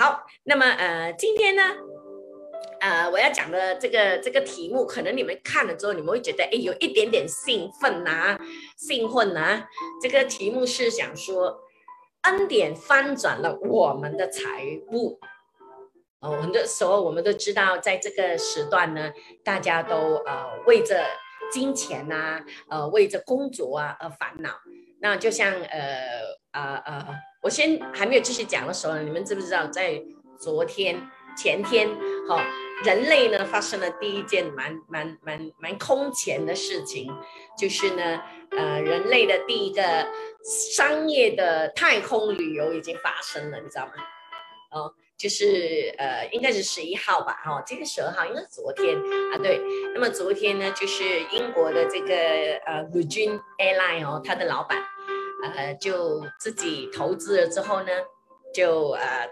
好，那么呃，今天呢，呃，我要讲的这个这个题目，可能你们看了之后，你们会觉得哎，有一点点兴奋呐，兴奋呐。这个题目是想说，恩典翻转了我们的财务。哦，很多时候我们都知道，在这个时段呢，大家都呃为着金钱呐，呃为着工作啊而烦恼。那就像呃呃呃，我先还没有继续讲的时候，你们知不知道，在昨天前天哈，人类呢发生了第一件蛮蛮蛮蛮空前的事情，就是呢呃人类的第一个商业的太空旅游已经发生了，你知道吗？哦。就是呃，应该是十一号吧，哈，这个十二号应该是昨天啊，对。那么昨天呢，就是英国的这个呃 Virgin Airline 哦，它的老板呃就自己投资了之后呢，就呃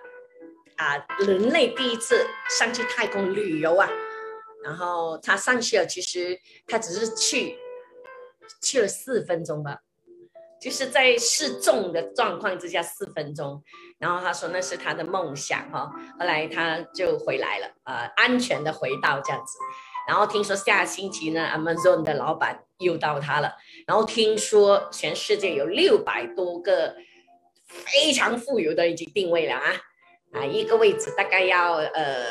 啊，人类第一次上去太空旅游啊，然后他上去了，其实他只是去去了四分钟吧。就是在失重的状况之下四分钟，然后他说那是他的梦想哈，后来他就回来了，呃，安全的回到这样子，然后听说下星期呢，Amazon 的老板又到他了，然后听说全世界有六百多个非常富有的已经定位了啊，啊，一个位置大概要呃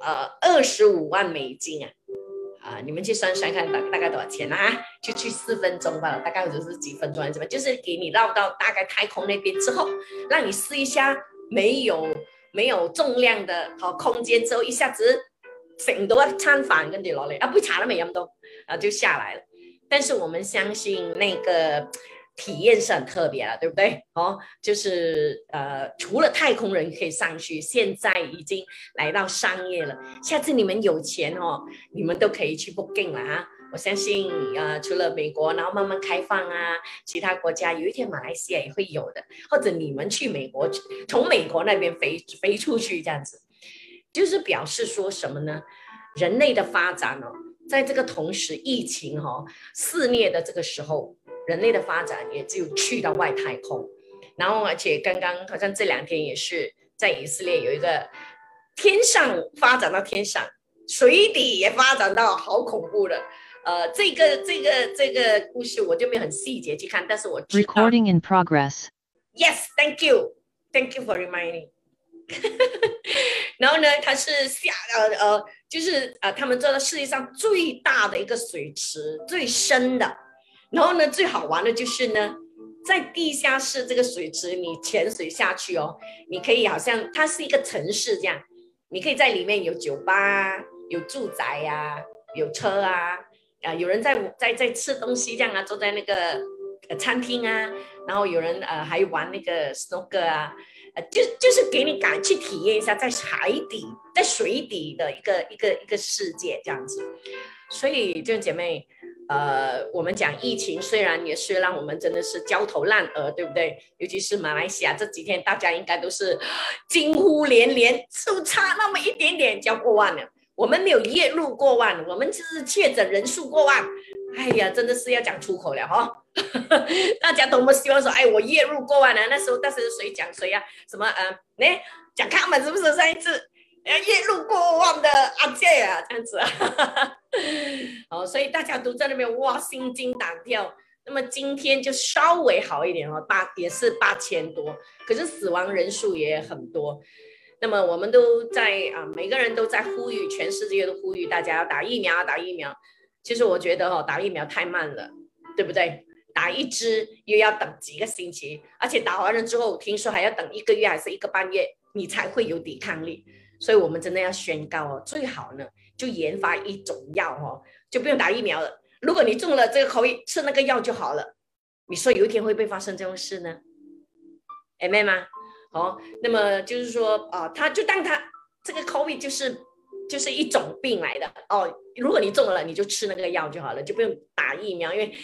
呃二十五万美金啊。啊，你们去算算看，大大概多少钱啊？就去四分钟吧，大概就是几分钟还是什么？就是给你绕到大概太空那边之后，让你试一下没有没有重量的好空间之后，一下子整多餐饭跟住落嚟啊，杯茶都没飲到啊，就下来了。但是我们相信那个。体验是很特别了，对不对？哦，就是呃，除了太空人可以上去，现在已经来到商业了。下次你们有钱哦，你们都可以去 booking 了啊！我相信呃，除了美国，然后慢慢开放啊，其他国家有一天马来西亚也会有的，或者你们去美国，从美国那边飞飞出去这样子，就是表示说什么呢？人类的发展哦，在这个同时，疫情哈肆虐的这个时候。人类的发展也就去到外太空，然后而且刚刚好像这两天也是在以色列有一个天上发展到天上，水底也发展到好恐怖的，呃，这个这个这个故事我就没有很细节去看，但是我知道。Recording in progress. Yes, thank you, thank you for reminding. 然后呢，它是下呃呃，就是呃，他们做的世界上最大的一个水池，最深的。然后呢，最好玩的就是呢，在地下室这个水池，你潜水下去哦，你可以好像它是一个城市这样，你可以在里面有酒吧、有住宅呀、有车啊，啊，有人在在在吃东西这样啊，坐在那个餐厅啊，然后有人呃还玩那个 snorkel 啊，就就是给你感去体验一下在海底、在水底的一个一个一个世界这样子，所以就姐妹。呃，我们讲疫情，虽然也是让我们真的是焦头烂额，对不对？尤其是马来西亚这几天，大家应该都是 惊呼连连，就差那么一点点就要过万了。我们没有月入过万，我们就是确诊人数过万。哎呀，真的是要讲出口了哈！大家多么希望说，哎，我月入过万了。那时候，但是谁讲谁呀？什么呃，来讲他们是不是上一次？哎月入过万的阿姐啊，这样子啊，哦，所以大家都在那边哇，心惊胆跳。那么今天就稍微好一点哦，八也是八千多，可是死亡人数也很多。那么我们都在啊，每个人都在呼吁，全世界都呼吁大家要打疫苗，打疫苗。其实我觉得哈，打疫苗太慢了，对不对？打一支又要等几个星期，而且打完了之后，听说还要等一个月还是一个半月，你才会有抵抗力。所以，我们真的要宣告哦，最好呢，就研发一种药哦，就不用打疫苗了。如果你中了这个口，吃那个药就好了。你说有一天会不会发生这种事呢？哎，妹吗？哦，那么就是说啊，他就当他这个 COVID 就是就是一种病来的哦。如果你中了，你就吃那个药就好了，就不用打疫苗，因为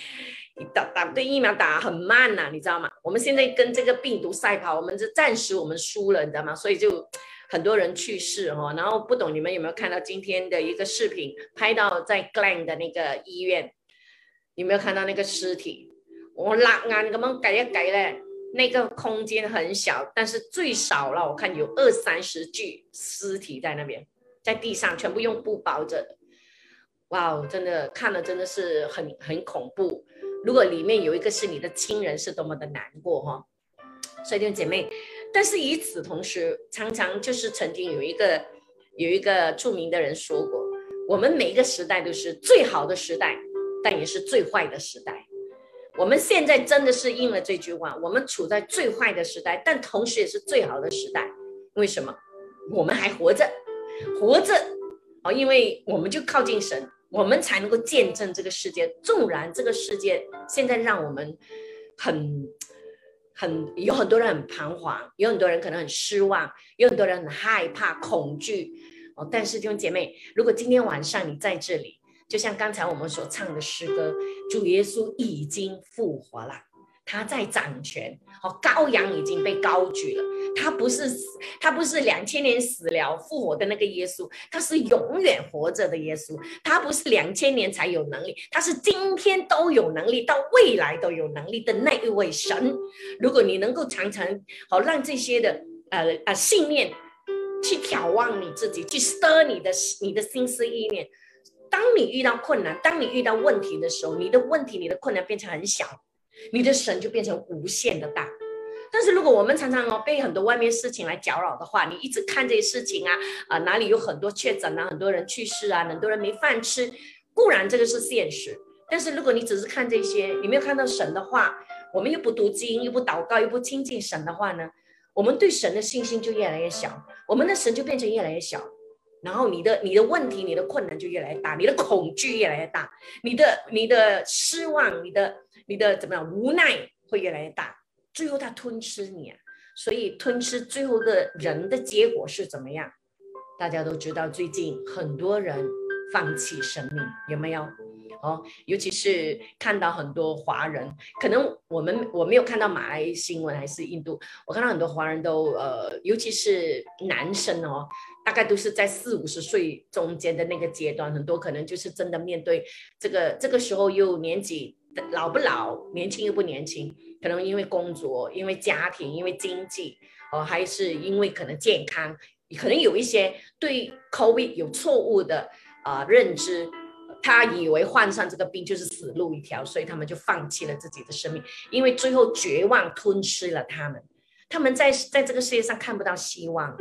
你打打对疫苗打很慢呐，你知道吗？我们现在跟这个病毒赛跑，我们是暂时我们输了，你知道吗？所以就。很多人去世哈，然后不懂你们有没有看到今天的一个视频，拍到在 Glen 的那个医院，有没有看到那个尸体？我拉眼咁样改一改咧，那个空间很小，但是最少了，我看有二三十具尸体在那边，在地上全部用布包着。哇哦，真的看了真的是很很恐怖。如果里面有一个是你的亲人，是多么的难过哈。所以弟兄姐妹，但是与此同时，常常就是曾经有一个有一个著名的人说过，我们每一个时代都是最好的时代，但也是最坏的时代。我们现在真的是应了这句话，我们处在最坏的时代，但同时也是最好的时代。为什么？我们还活着，活着哦，因为我们就靠近神。我们才能够见证这个世界。纵然这个世界现在让我们很、很有很多人很彷徨，有很多人可能很失望，有很多人很害怕、恐惧哦。但是弟兄姐妹，如果今天晚上你在这里，就像刚才我们所唱的诗歌，主耶稣已经复活了。他在掌权，哦，羔羊已经被高举了。他不是死，他不是两千年死了复活的那个耶稣，他是永远活着的耶稣。他不是两千年才有能力，他是今天都有能力，到未来都有能力的那一位神。如果你能够常常好让这些的呃呃信念去眺望你自己，去 stir 你的你的心思意念。当你遇到困难，当你遇到问题的时候，你的问题、你的困难变成很小。你的神就变成无限的大，但是如果我们常常哦被很多外面事情来搅扰的话，你一直看这些事情啊啊哪里有很多确诊啊，很多人去世啊，很多人没饭吃，固然这个是现实，但是如果你只是看这些，你没有看到神的话，我们又不读经，又不祷告，又不亲近神的话呢，我们对神的信心就越来越小，我们的神就变成越来越小，然后你的你的问题、你的困难就越来越大，你的恐惧越来越大，你的你的失望、你的。你的怎么样？无奈会越来越大，最后他吞吃你啊！所以吞吃最后的人的结果是怎么样？大家都知道，最近很多人放弃生命，有没有？哦，尤其是看到很多华人，可能我们我没有看到马来新闻还是印度，我看到很多华人都呃，尤其是男生哦，大概都是在四五十岁中间的那个阶段，很多可能就是真的面对这个这个时候又年纪。老不老，年轻又不年轻，可能因为工作，因为家庭，因为经济，哦，还是因为可能健康，可能有一些对 COVID 有错误的啊认知，他以为患上这个病就是死路一条，所以他们就放弃了自己的生命，因为最后绝望吞噬了他们，他们在在这个世界上看不到希望。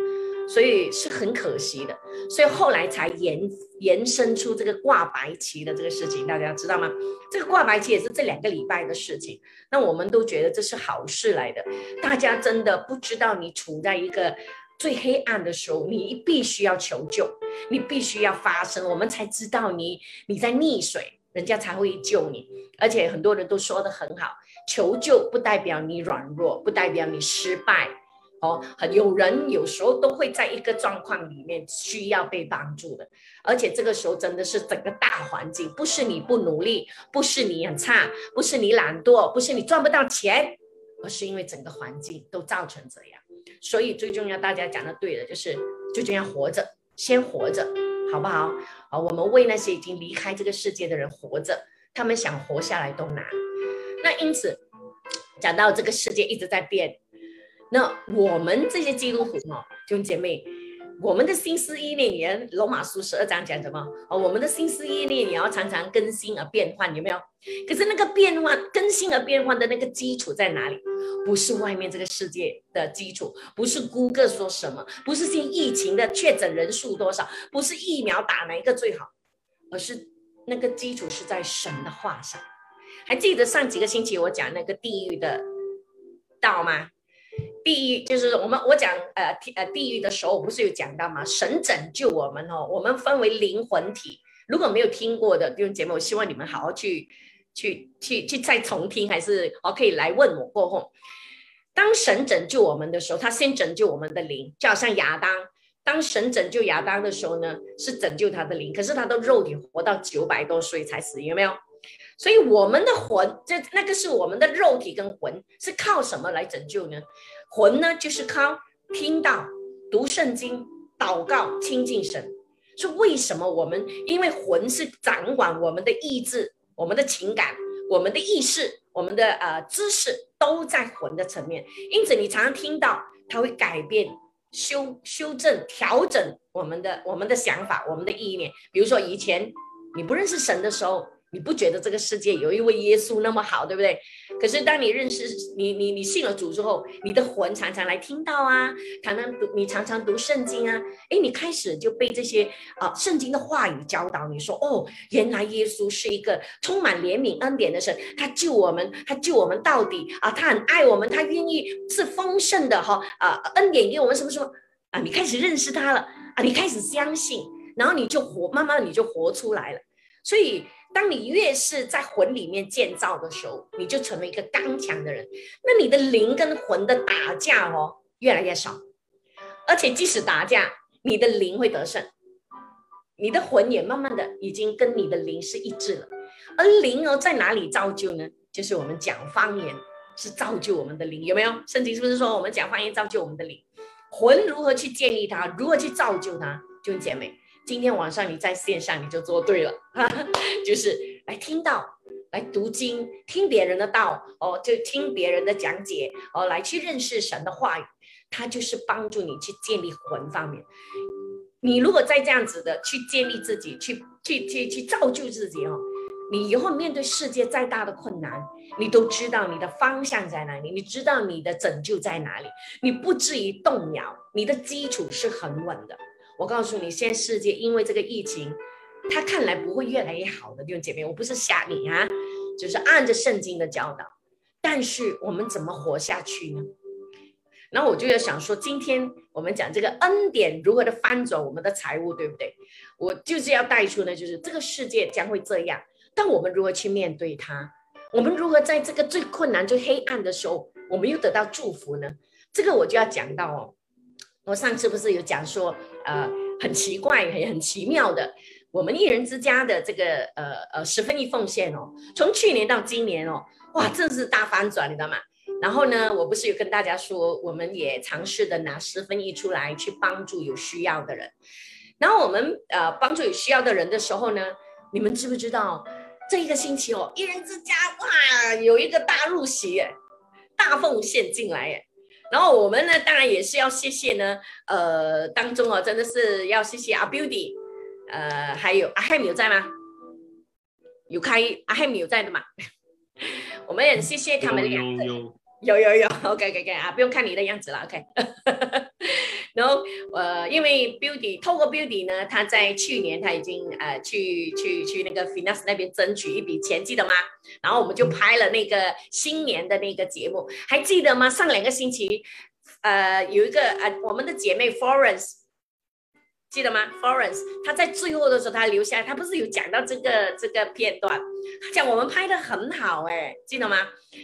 所以是很可惜的，所以后来才延延伸出这个挂白旗的这个事情，大家知道吗？这个挂白旗也是这两个礼拜的事情。那我们都觉得这是好事来的。大家真的不知道，你处在一个最黑暗的时候，你必须要求救，你必须要发声，我们才知道你你在溺水，人家才会救你。而且很多人都说的很好，求救不代表你软弱，不代表你失败。哦，很有人有时候都会在一个状况里面需要被帮助的，而且这个时候真的是整个大环境，不是你不努力，不是你很差，不是你懒惰，不是你赚不到钱，而是因为整个环境都造成这样。所以最重要，大家讲的对的，就是最重要活着，先活着，好不好？啊，我们为那些已经离开这个世界的人活着，他们想活下来都难。那因此，讲到这个世界一直在变。那我们这些基督徒哈，弟兄姐妹，我们的心思意念也，罗马书十二章讲什么？哦，我们的心思意念也要常常更新而变换，有没有？可是那个变换、更新而变换的那个基础在哪里？不是外面这个世界的基础，不是谷歌说什么，不是现疫情的确诊人数多少，不是疫苗打哪一个最好，而是那个基础是在神的话上。还记得上几个星期我讲那个地狱的道吗？地狱就是我们我讲呃呃地狱的时候，我不是有讲到吗？神拯救我们哦，我们分为灵魂体。如果没有听过的这种节目，我希望你们好好去去去去再重听，还是哦可以来问我过后。当神拯救我们的时候，他先拯救我们的灵，就好像亚当，当神拯救亚当的时候呢，是拯救他的灵，可是他的肉体活到九百多岁才死，有没有？所以我们的魂，这那个是我们的肉体跟魂，是靠什么来拯救呢？魂呢，就是靠听到、读圣经、祷告、亲近神。是为什么我们？因为魂是掌管我们的意志、我们的情感、我们的意识、我们的呃知识，都在魂的层面，因此你常常听到它会改变、修修正、调整我们的我们的想法、我们的意念。比如说以前你不认识神的时候。你不觉得这个世界有一位耶稣那么好，对不对？可是当你认识你、你、你信了主之后，你的魂常常来听到啊，常常读，你常常读圣经啊，哎，你开始就被这些啊圣经的话语教导，你说哦，原来耶稣是一个充满怜悯恩典的神，他救我们，他救我们到底啊，他很爱我们，他愿意是丰盛的哈啊恩典给我们什么什么啊，你开始认识他了啊，你开始相信，然后你就活，慢慢你就活出来了，所以。当你越是在魂里面建造的时候，你就成为一个刚强的人。那你的灵跟魂的打架哦，越来越少。而且即使打架，你的灵会得胜，你的魂也慢慢的已经跟你的灵是一致了。而灵哦，在哪里造就呢？就是我们讲方言是造就我们的灵，有没有？圣经是不是说我们讲方言造就我们的灵？魂如何去建立它？如何去造就它？弟兄姐妹。今天晚上你在线上你就做对了，就是来听到，来读经，听别人的道哦，就听别人的讲解哦，来去认识神的话语，它就是帮助你去建立魂方面。你如果再这样子的去建立自己，去去去去造就自己哦，你以后面对世界再大的困难，你都知道你的方向在哪里，你知道你的拯救在哪里，你不至于动摇，你的基础是很稳的。我告诉你，现在世界因为这个疫情，它看来不会越来越好的弟兄姐妹，我不是吓你啊，就是按着圣经的教导。但是我们怎么活下去呢？那我就要想说，今天我们讲这个恩典如何的翻转我们的财务，对不对？我就是要带出呢，就是这个世界将会这样，但我们如何去面对它？我们如何在这个最困难、最黑暗的时候，我们又得到祝福呢？这个我就要讲到哦。我上次不是有讲说，呃，很奇怪，很很奇妙的，我们一人之家的这个呃呃十分一奉献哦，从去年到今年哦，哇，真是大翻转，你知道吗？然后呢，我不是有跟大家说，我们也尝试的拿十分一出来去帮助有需要的人。然后我们呃帮助有需要的人的时候呢，你们知不知道这一个星期哦，一人之家哇有一个大入席，大奉献进来耶。然后我们呢，当然也是要谢谢呢，呃，当中哦，真的是要谢谢阿 Beauty，呃，还有阿 Ham 有在吗？有开阿 Ham 有在的嘛？我们也谢谢他们两个。有，有有有，OK，OK，啊，不用看你的样子了，OK。然后呃，因为 Beauty 透过 Beauty 呢，他在去年他已经呃去去去那个 Finance 那边争取一笔钱，记得吗？然后我们就拍了那个新年的那个节目，还记得吗？上两个星期，呃，有一个呃我们的姐妹 Florence。记得吗？Florence，他在最后的时候，他留下，他不是有讲到这个这个片段，他讲我们拍的很好，哎，记得吗？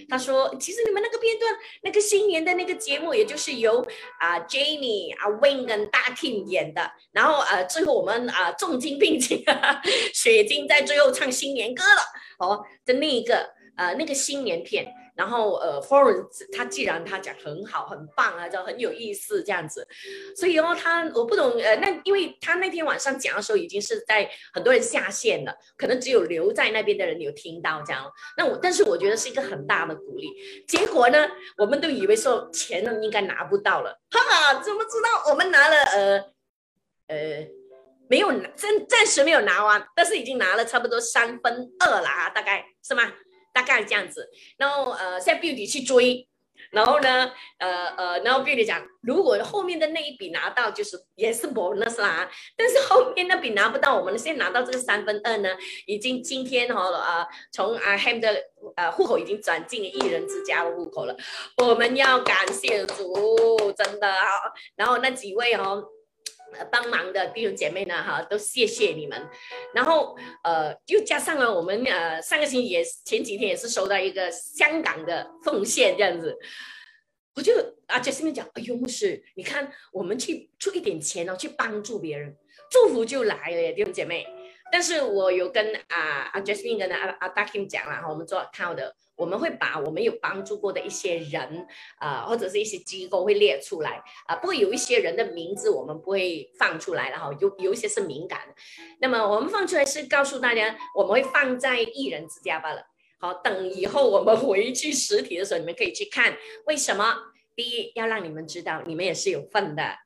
他说，其实你们那个片段，那个新年的那个节目，也就是由啊 Jamie、啊 Wayne 跟大 Tim 演的，然后呃，最后我们啊重金聘请雪晶在最后唱新年歌了，哦的那一个呃那个新年片。然后呃，Florence 他既然他讲很好很棒啊，就很有意思这样子，所以哦他我不懂呃，那因为他那天晚上讲的时候已经是在很多人下线了，可能只有留在那边的人有听到这样。那我但是我觉得是一个很大的鼓励。结果呢，我们都以为说钱呢应该拿不到了，哈哈，怎么知道我们拿了呃呃没有暂暂时没有拿完，但是已经拿了差不多三分二了啊，大概是吗？大概这样子，然后呃，现在 Beauty 去追，然后呢，呃呃，然后 Beauty 讲，如果后面的那一笔拿到，就是也是 bonus 啦，但是后面那笔拿不到，我们现在拿到这个三分二呢，已经今天哈呃，从阿 Ham 的呃户口已经转进一人之家的户口了，我们要感谢主，真的啊，然后那几位哦。帮忙的弟兄姐妹呢，哈，都谢谢你们。然后，呃，又加上了我们呃上个星期也前几天也是收到一个香港的奉献这样子，我就啊在上面讲，哎呦牧师，你看我们去出一点钱哦，去帮助别人，祝福就来了，弟兄姐妹。但是我有跟啊啊 Jasmine 跟阿阿 Dakim 讲了哈，我们做 account 的。我们会把我们有帮助过的一些人，啊，或者是一些机构会列出来，啊，不过有一些人的名字我们不会放出来了哈，有有一些是敏感的。那么我们放出来是告诉大家，我们会放在艺人之家罢了，好，等以后我们回去实体的时候，你们可以去看。为什么？第一，要让你们知道你们也是有份的，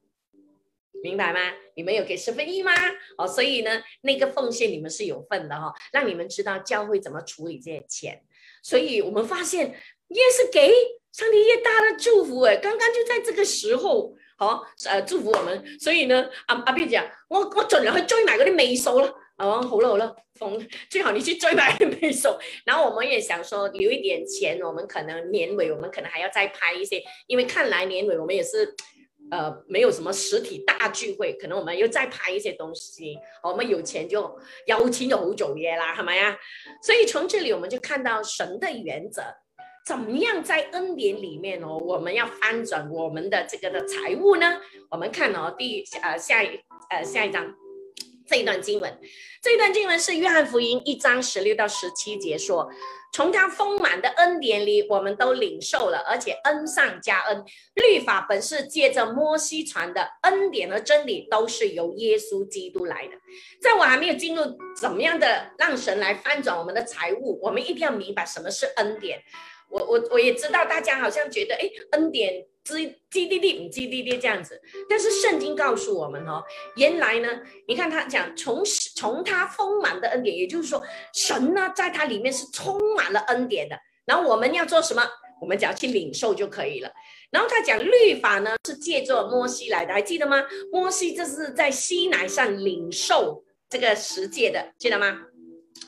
明白吗？你们有给十分一吗？哦，所以呢，那个奉献你们是有份的哈，让你们知道教会怎么处理这些钱。所以我们发现越是给上帝越大的祝福哎，刚刚就在这个时候。好，呃，祝福我们。所以呢，阿阿邊講，我我盡量去追埋嗰啲尾數咯。哦，好了好了，冯最好你去追埋尾數。然后我们也想说留一点钱，我们可能年尾我们可能还要再拍一些，因为看来年尾我们也是，呃，没有什么实体大聚会，可能我们又再拍一些东西。我们有钱就邀请就好做嘢啦，係咪啊？所以从这里我们就看到神的原则。怎么样在恩典里面哦？我们要翻转我们的这个的财务呢？我们看哦，第呃下一呃下一章这一段经文，这一段经文是约翰福音一章十六到十七节说，从他丰满的恩典里，我们都领受了，而且恩上加恩。律法本是借着摩西传的，恩典和真理都是由耶稣基督来的。在我还没有进入怎么样的让神来翻转我们的财务，我们一定要明白什么是恩典。我我我也知道，大家好像觉得，哎，恩典基基地地基地地这样子，但是圣经告诉我们哦，原来呢，你看他讲从从他丰满的恩典，也就是说，神呢在他里面是充满了恩典的。然后我们要做什么？我们只要去领受就可以了。然后他讲律法呢是借着摩西来的，还记得吗？摩西这是在西乃上领受这个十诫的，记得吗？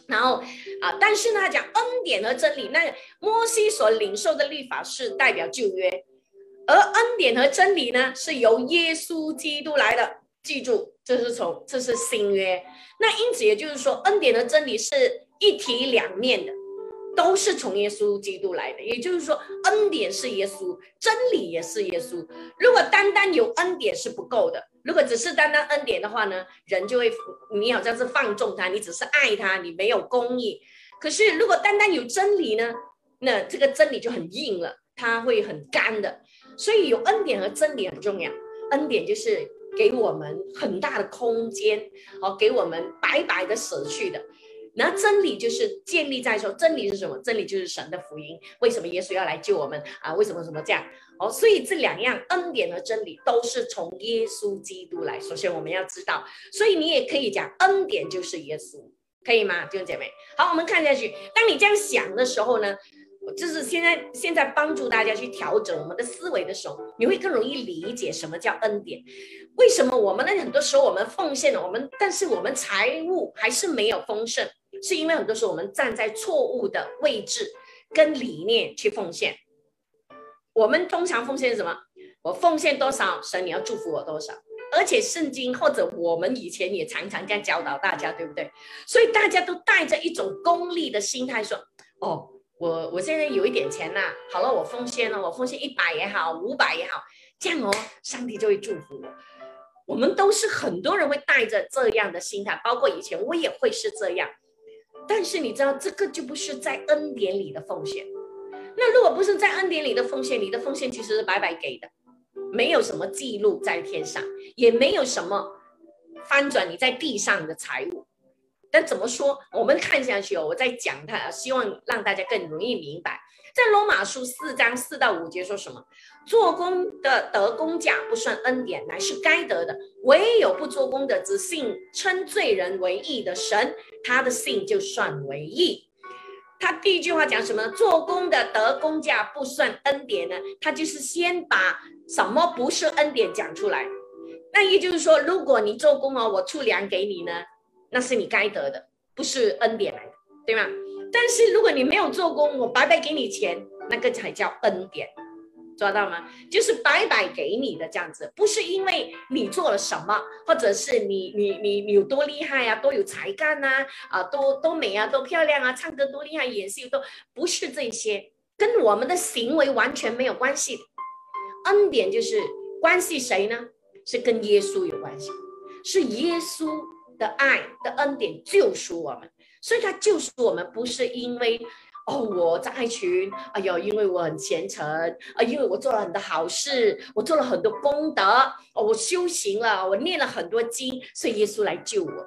然后啊，但是呢，他讲恩典和真理，那摩西所领受的律法是代表旧约，而恩典和真理呢是由耶稣基督来的。记住，这是从这是新约。那因此也就是说，恩典和真理是一体两面的。都是从耶稣基督来的，也就是说，恩典是耶稣，真理也是耶稣。如果单单有恩典是不够的，如果只是单单恩典的话呢，人就会你好像是放纵他，你只是爱他，你没有公义。可是如果单单有真理呢，那这个真理就很硬了，它会很干的。所以有恩典和真理很重要。恩典就是给我们很大的空间，哦，给我们白白的舍去的。那真理就是建立在说，真理是什么？真理就是神的福音。为什么耶稣要来救我们啊？为什么什么这样？哦，所以这两样恩典和真理都是从耶稣基督来。首先我们要知道，所以你也可以讲恩典就是耶稣，可以吗，弟兄姐妹？好，我们看下去。当你这样想的时候呢，就是现在现在帮助大家去调整我们的思维的时候，你会更容易理解什么叫恩典。为什么我们呢？很多时候我们奉献了，我们但是我们财务还是没有丰盛。是因为很多时候我们站在错误的位置跟理念去奉献。我们通常奉献什么？我奉献多少，神你要祝福我多少。而且圣经或者我们以前也常常这样教导大家，对不对？所以大家都带着一种功利的心态说：“哦，我我现在有一点钱呐，好了，我奉献了，我奉献一百也好，五百也好，这样哦，上帝就会祝福我。”我们都是很多人会带着这样的心态，包括以前我也会是这样。但是你知道，这个就不是在恩典里的奉献。那如果不是在恩典里的奉献，你的奉献其实是白白给的，没有什么记录在天上，也没有什么翻转你在地上的财物。但怎么说？我们看下去哦，我在讲它，希望让大家更容易明白。在罗马书四章四到五节说什么？做工的得工价不算恩典，乃是该得的；唯有不做工的，只信称罪人为义的神，他的信就算为义。他第一句话讲什么？做工的得工价不算恩典呢？他就是先把什么不是恩典讲出来。那也就是说，如果你做工哦，我出粮给你呢，那是你该得的，不是恩典来的，对吗？但是如果你没有做工，我白白给你钱，那个才叫恩典，抓到吗？就是白白给你的这样子，不是因为你做了什么，或者是你你你你有多厉害啊，多有才干呐，啊，多多美啊，多漂亮啊，唱歌多厉害，演戏都不是这些，跟我们的行为完全没有关系。恩典就是关系谁呢？是跟耶稣有关系，是耶稣的爱的恩典救赎我们。所以他救赎我们，不是因为哦我在爱群，哎呦，因为我很虔诚啊，因为我做了很多好事，我做了很多功德，哦，我修行了，我念了很多经，所以耶稣来救我。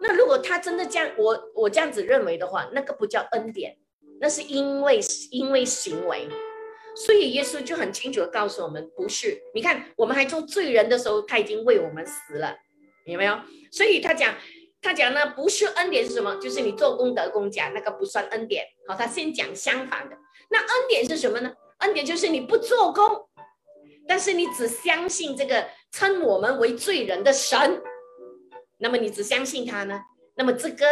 那如果他真的这样，我我这样子认为的话，那个不叫恩典，那是因为因为行为。所以耶稣就很清楚的告诉我们，不是。你看，我们还做罪人的时候，他已经为我们死了，有没有？所以他讲，他讲呢，不是恩典是什么？就是你做功德公家，那个不算恩典。好，他先讲相反的。那恩典是什么呢？恩典就是你不做功，但是你只相信这个称我们为罪人的神，那么你只相信他呢？那么这个。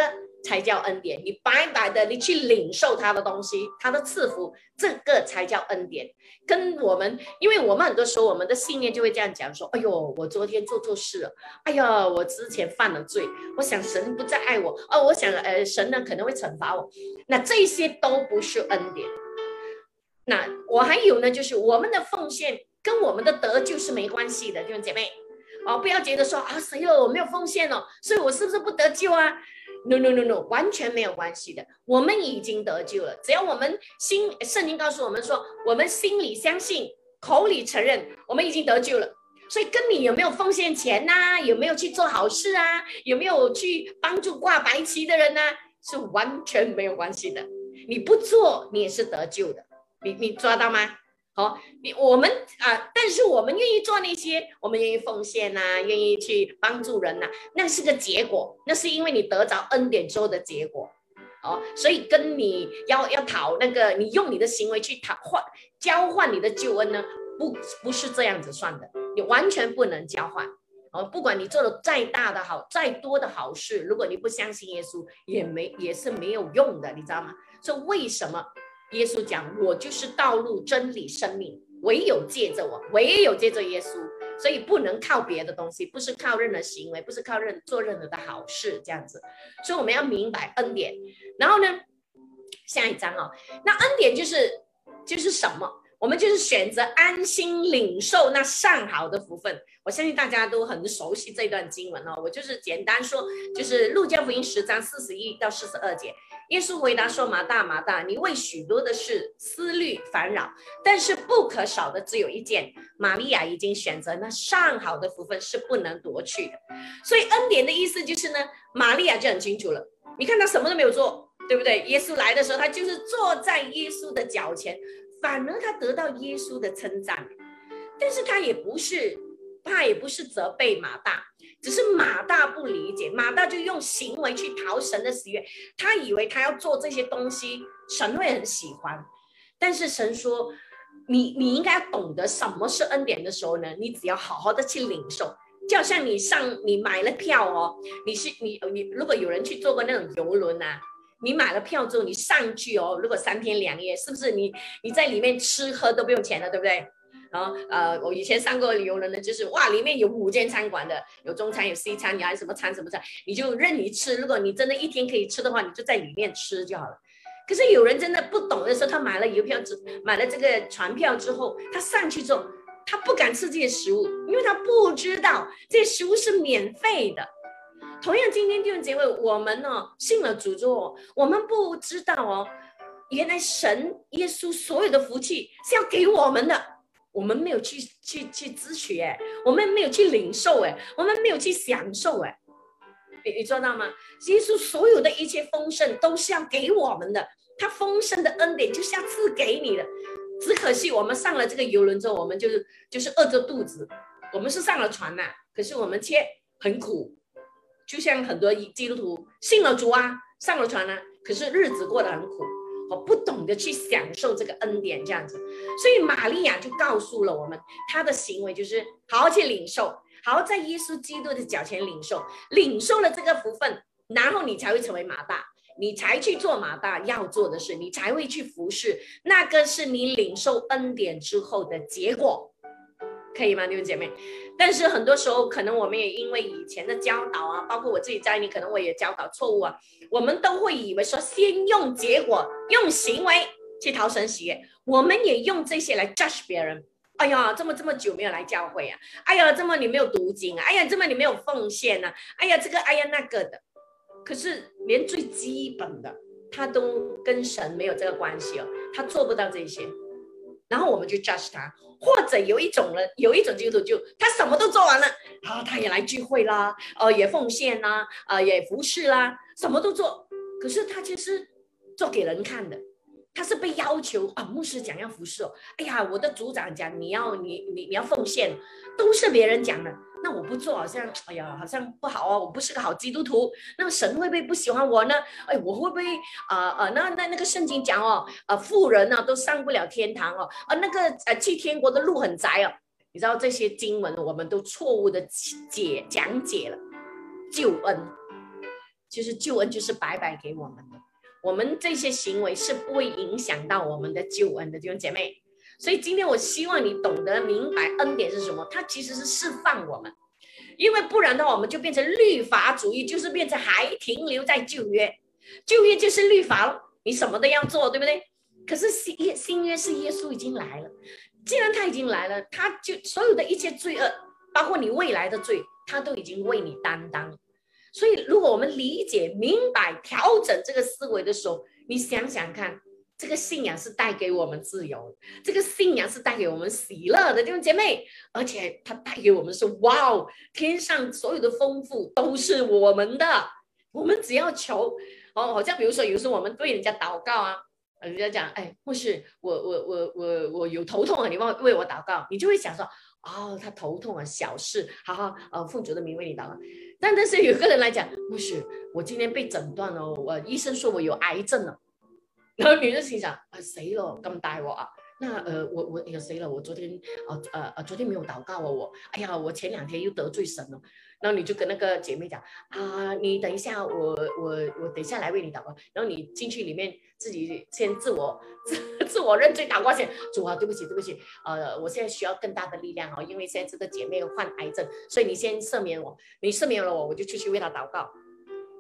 才叫恩典，你白白的，你去领受他的东西，他的赐福，这个才叫恩典。跟我们，因为我们很多时候我们的信念就会这样讲说：，哎呦，我昨天做错事了，哎呀，我之前犯了罪，我想神不再爱我，哦，我想，呃，神呢可能会惩罚我。那这些都不是恩典。那我还有呢，就是我们的奉献跟我们的得救是没关系的，弟兄姐妹，哦，不要觉得说啊，谁哟，我没有奉献哦，所以我是不是不得救啊？No no no no，完全没有关系的。我们已经得救了，只要我们心，圣经告诉我们说，我们心里相信，口里承认，我们已经得救了。所以跟你有没有奉献钱呐，有没有去做好事啊，有没有去帮助挂白旗的人呐，是完全没有关系的。你不做，你也是得救的。你你抓到吗？好，你我们啊，但是我们愿意做那些，我们愿意奉献呐，愿意去帮助人呐，那是个结果，那是因为你得着恩典之后的结果。哦，所以跟你要要讨那个，你用你的行为去讨换交换你的救恩呢，不不是这样子算的，你完全不能交换。哦，不管你做了再大的好，再多的好事，如果你不相信耶稣，也没也是没有用的，你知道吗？所以为什么？耶稣讲：“我就是道路、真理、生命，唯有借着我，唯有借着耶稣，所以不能靠别的东西，不是靠任何行为，不是靠任做任何的好事，这样子。所以我们要明白恩典。然后呢，下一章哦，那恩典就是就是什么？我们就是选择安心领受那上好的福分。我相信大家都很熟悉这段经文哦。我就是简单说，就是路加福音十章四十一到四十二节。”耶稣回答说：“马大，马大，你为许多的事思虑烦扰，但是不可少的只有一件。玛利亚已经选择那上好的福分，是不能夺去的。所以恩典的意思就是呢，玛利亚就很清楚了。你看她什么都没有做，对不对？耶稣来的时候，她就是坐在耶稣的脚前，反而她得到耶稣的称赞。但是她也不是，她也不是责备马大。”只是马大不理解，马大就用行为去讨神的喜悦，他以为他要做这些东西，神会很喜欢。但是神说，你你应该懂得什么是恩典的时候呢？你只要好好的去领受，就好像你上你买了票哦，你是你你如果有人去坐过那种游轮啊，你买了票之后你上去哦，如果三天两夜，是不是你你在里面吃喝都不用钱了，对不对？然后呃，我以前上过旅游的呢，就是哇，里面有五间餐馆的，有中餐，有西餐，你还什么餐什么餐，你就任你吃。如果你真的一天可以吃的话，你就在里面吃就好了。可是有人真的不懂的时候，他买了邮票之，买了这个船票之后，他上去之后，他不敢吃这些食物，因为他不知道这些食物是免费的。同样，今天弟兄姐妹，我们呢信了主之后，我们不知道哦，原来神耶稣所有的福气是要给我们的。我们没有去去去支取哎，我们没有去领受哎，我们没有去享受哎，你你做到吗？耶稣所有的一切丰盛都是要给我们的，他丰盛的恩典就是要赐给你的。只可惜我们上了这个游轮之后，我们就是就是饿着肚子。我们是上了船呐，可是我们却很苦，就像很多基督徒信了主啊，上了船啊，可是日子过得很苦。我不懂得去享受这个恩典，这样子，所以玛利亚就告诉了我们，她的行为就是好好去领受，好好在耶稣基督的脚前领受，领受了这个福分，然后你才会成为马大，你才去做马大要做的事，你才会去服侍，那个是你领受恩典之后的结果。可以吗，弟兄姐妹？但是很多时候，可能我们也因为以前的教导啊，包括我自己在内，可能我也教导错误啊，我们都会以为说，先用结果、用行为去讨神喜悦，我们也用这些来 judge 别人。哎呀，这么这么久没有来教会啊！哎呀，这么你没有读经啊！哎呀，这么你没有奉献啊！哎呀，这个哎呀那个的，可是连最基本的，他都跟神没有这个关系哦，他做不到这些。然后我们就 judge 他，或者有一种人，有一种基督徒就他什么都做完了，啊，他也来聚会啦，呃，也奉献啦，呃，也服侍啦，什么都做，可是他其实做给人看的，他是被要求啊，牧师讲要服侍哦。哎呀，我的组长讲你要你你你要奉献，都是别人讲的。那我不做好像，哎呀，好像不好哦，我不是个好基督徒。那神会不会不喜欢我呢？哎，我会不会啊啊？那那那个圣经讲哦，呃，富人呢都上不了天堂哦，啊，那个呃去天国的路很窄哦。你知道这些经文，我们都错误的解讲解了。救恩就是救恩，就是白白给我们的。我们这些行为是不会影响到我们的救恩的，弟兄姐妹。所以今天我希望你懂得明白恩典是什么，它其实是释放我们，因为不然的话，我们就变成律法主义，就是变成还停留在旧约，旧约就是律法了，你什么都要做，对不对？可是新约新约是耶稣已经来了，既然他已经来了，他就所有的一切罪恶，包括你未来的罪，他都已经为你担当。所以，如果我们理解、明白、调整这个思维的时候，你想想看。这个信仰是带给我们自由，这个信仰是带给我们喜乐的弟兄姐妹，而且它带给我们是哇哦，天上所有的丰富都是我们的，我们只要求哦，好像比如说有时候我们对人家祷告啊，人家讲哎，或是我我我我我有头痛啊，你帮为我祷告，你就会想说哦，他头痛啊，小事，好好呃奉主的名为你祷告。但但是有个人来讲，不是我今天被诊断了，我医生说我有癌症了。然后女人心想啊，谁了，咁大我啊！那呃，我我有谁，了！我昨天呃呃呃，昨天没有祷告啊，我哎呀，我前两天又得罪神了。然后你就跟那个姐妹讲啊，你等一下，我我我等一下来为你祷告。然后你进去里面自己先自我自 自我认罪祷告先，主啊，对不起对不起，呃，我现在需要更大的力量哦，因为现在这个姐妹患癌症，所以你先赦免我，你赦免了我，我就出去为她祷告。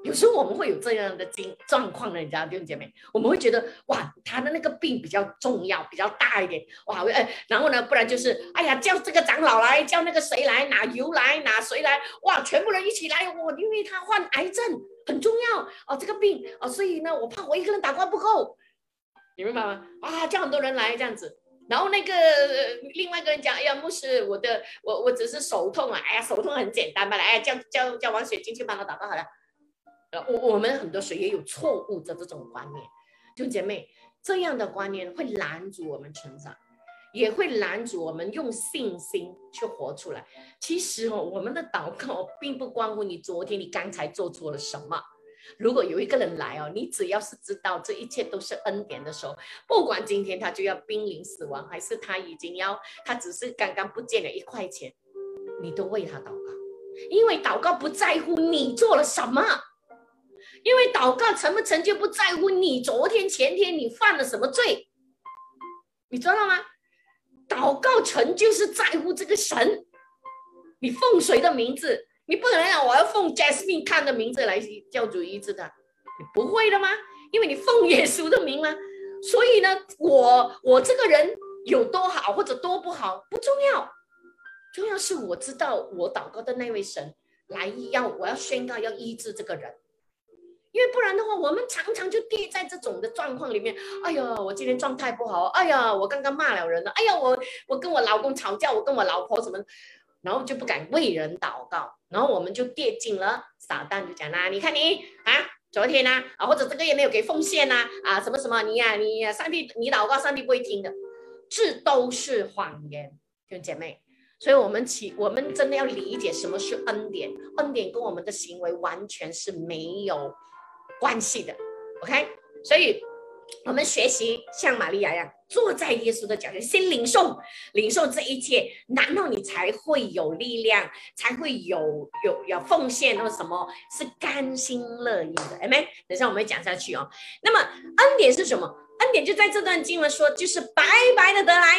有时候我们会有这样的经状况的，你知道弟兄姐妹，我们会觉得哇，他的那个病比较重要，比较大一点，哇，哎，然后呢，不然就是哎呀，叫这个长老来，叫那个谁来拿油来，拿谁来，哇，全部人一起来，我因为他患癌症很重要哦，这个病哦，所以呢，我怕我一个人打光不够，你明白吗？啊，叫很多人来这样子，然后那个另外一个人讲，哎呀，牧师，我的我我只是手痛啊，哎呀，手痛很简单吧，来，叫叫叫王雪进去帮他祷告好了。呃，我我们很多时候也有错误的这种观念，就姐妹这样的观念会拦阻我们成长，也会拦阻我们用信心去活出来。其实哦，我们的祷告 并不关乎你昨天你刚才做错了什么。如果有一个人来哦，你只要是知道这一切都是恩典的时候，不管今天他就要濒临死亡，还是他已经要他只是刚刚不见了一块钱，你都为他祷告，因为祷告不在乎你做了什么。因为祷告成不成就不在乎你昨天前天你犯了什么罪，你知道吗？祷告成就是在乎这个神，你奉谁的名字？你不可能讲我要奉 Jasmine 看的名字来叫主医治的，你不会的吗？因为你奉耶稣的名吗？所以呢，我我这个人有多好或者多不好不重要，重要是我知道我祷告的那位神来要我要宣告要医治这个人。因为不然的话，我们常常就跌在这种的状况里面。哎呀，我今天状态不好。哎呀，我刚刚骂了人了。哎呀，我我跟我老公吵架，我跟我老婆什么，然后就不敢为人祷告，然后我们就跌进了撒旦就讲啦，你看你啊，昨天呐啊，或者这个月没有给奉献呐啊，什么什么你呀你呀，上帝你祷告上帝不会听的，这都是谎言，弟兄姐妹。所以，我们起我们真的要理解什么是恩典，恩典跟我们的行为完全是没有。关系的，OK，所以我们学习像玛利亚一样，坐在耶稣的脚下，先领受领受这一切，然后你才会有力量，才会有有有奉献或什么，是甘心乐意的，哎没？等下我们讲下去哦。那么恩典是什么？恩典就在这段经文说，就是白白的得来，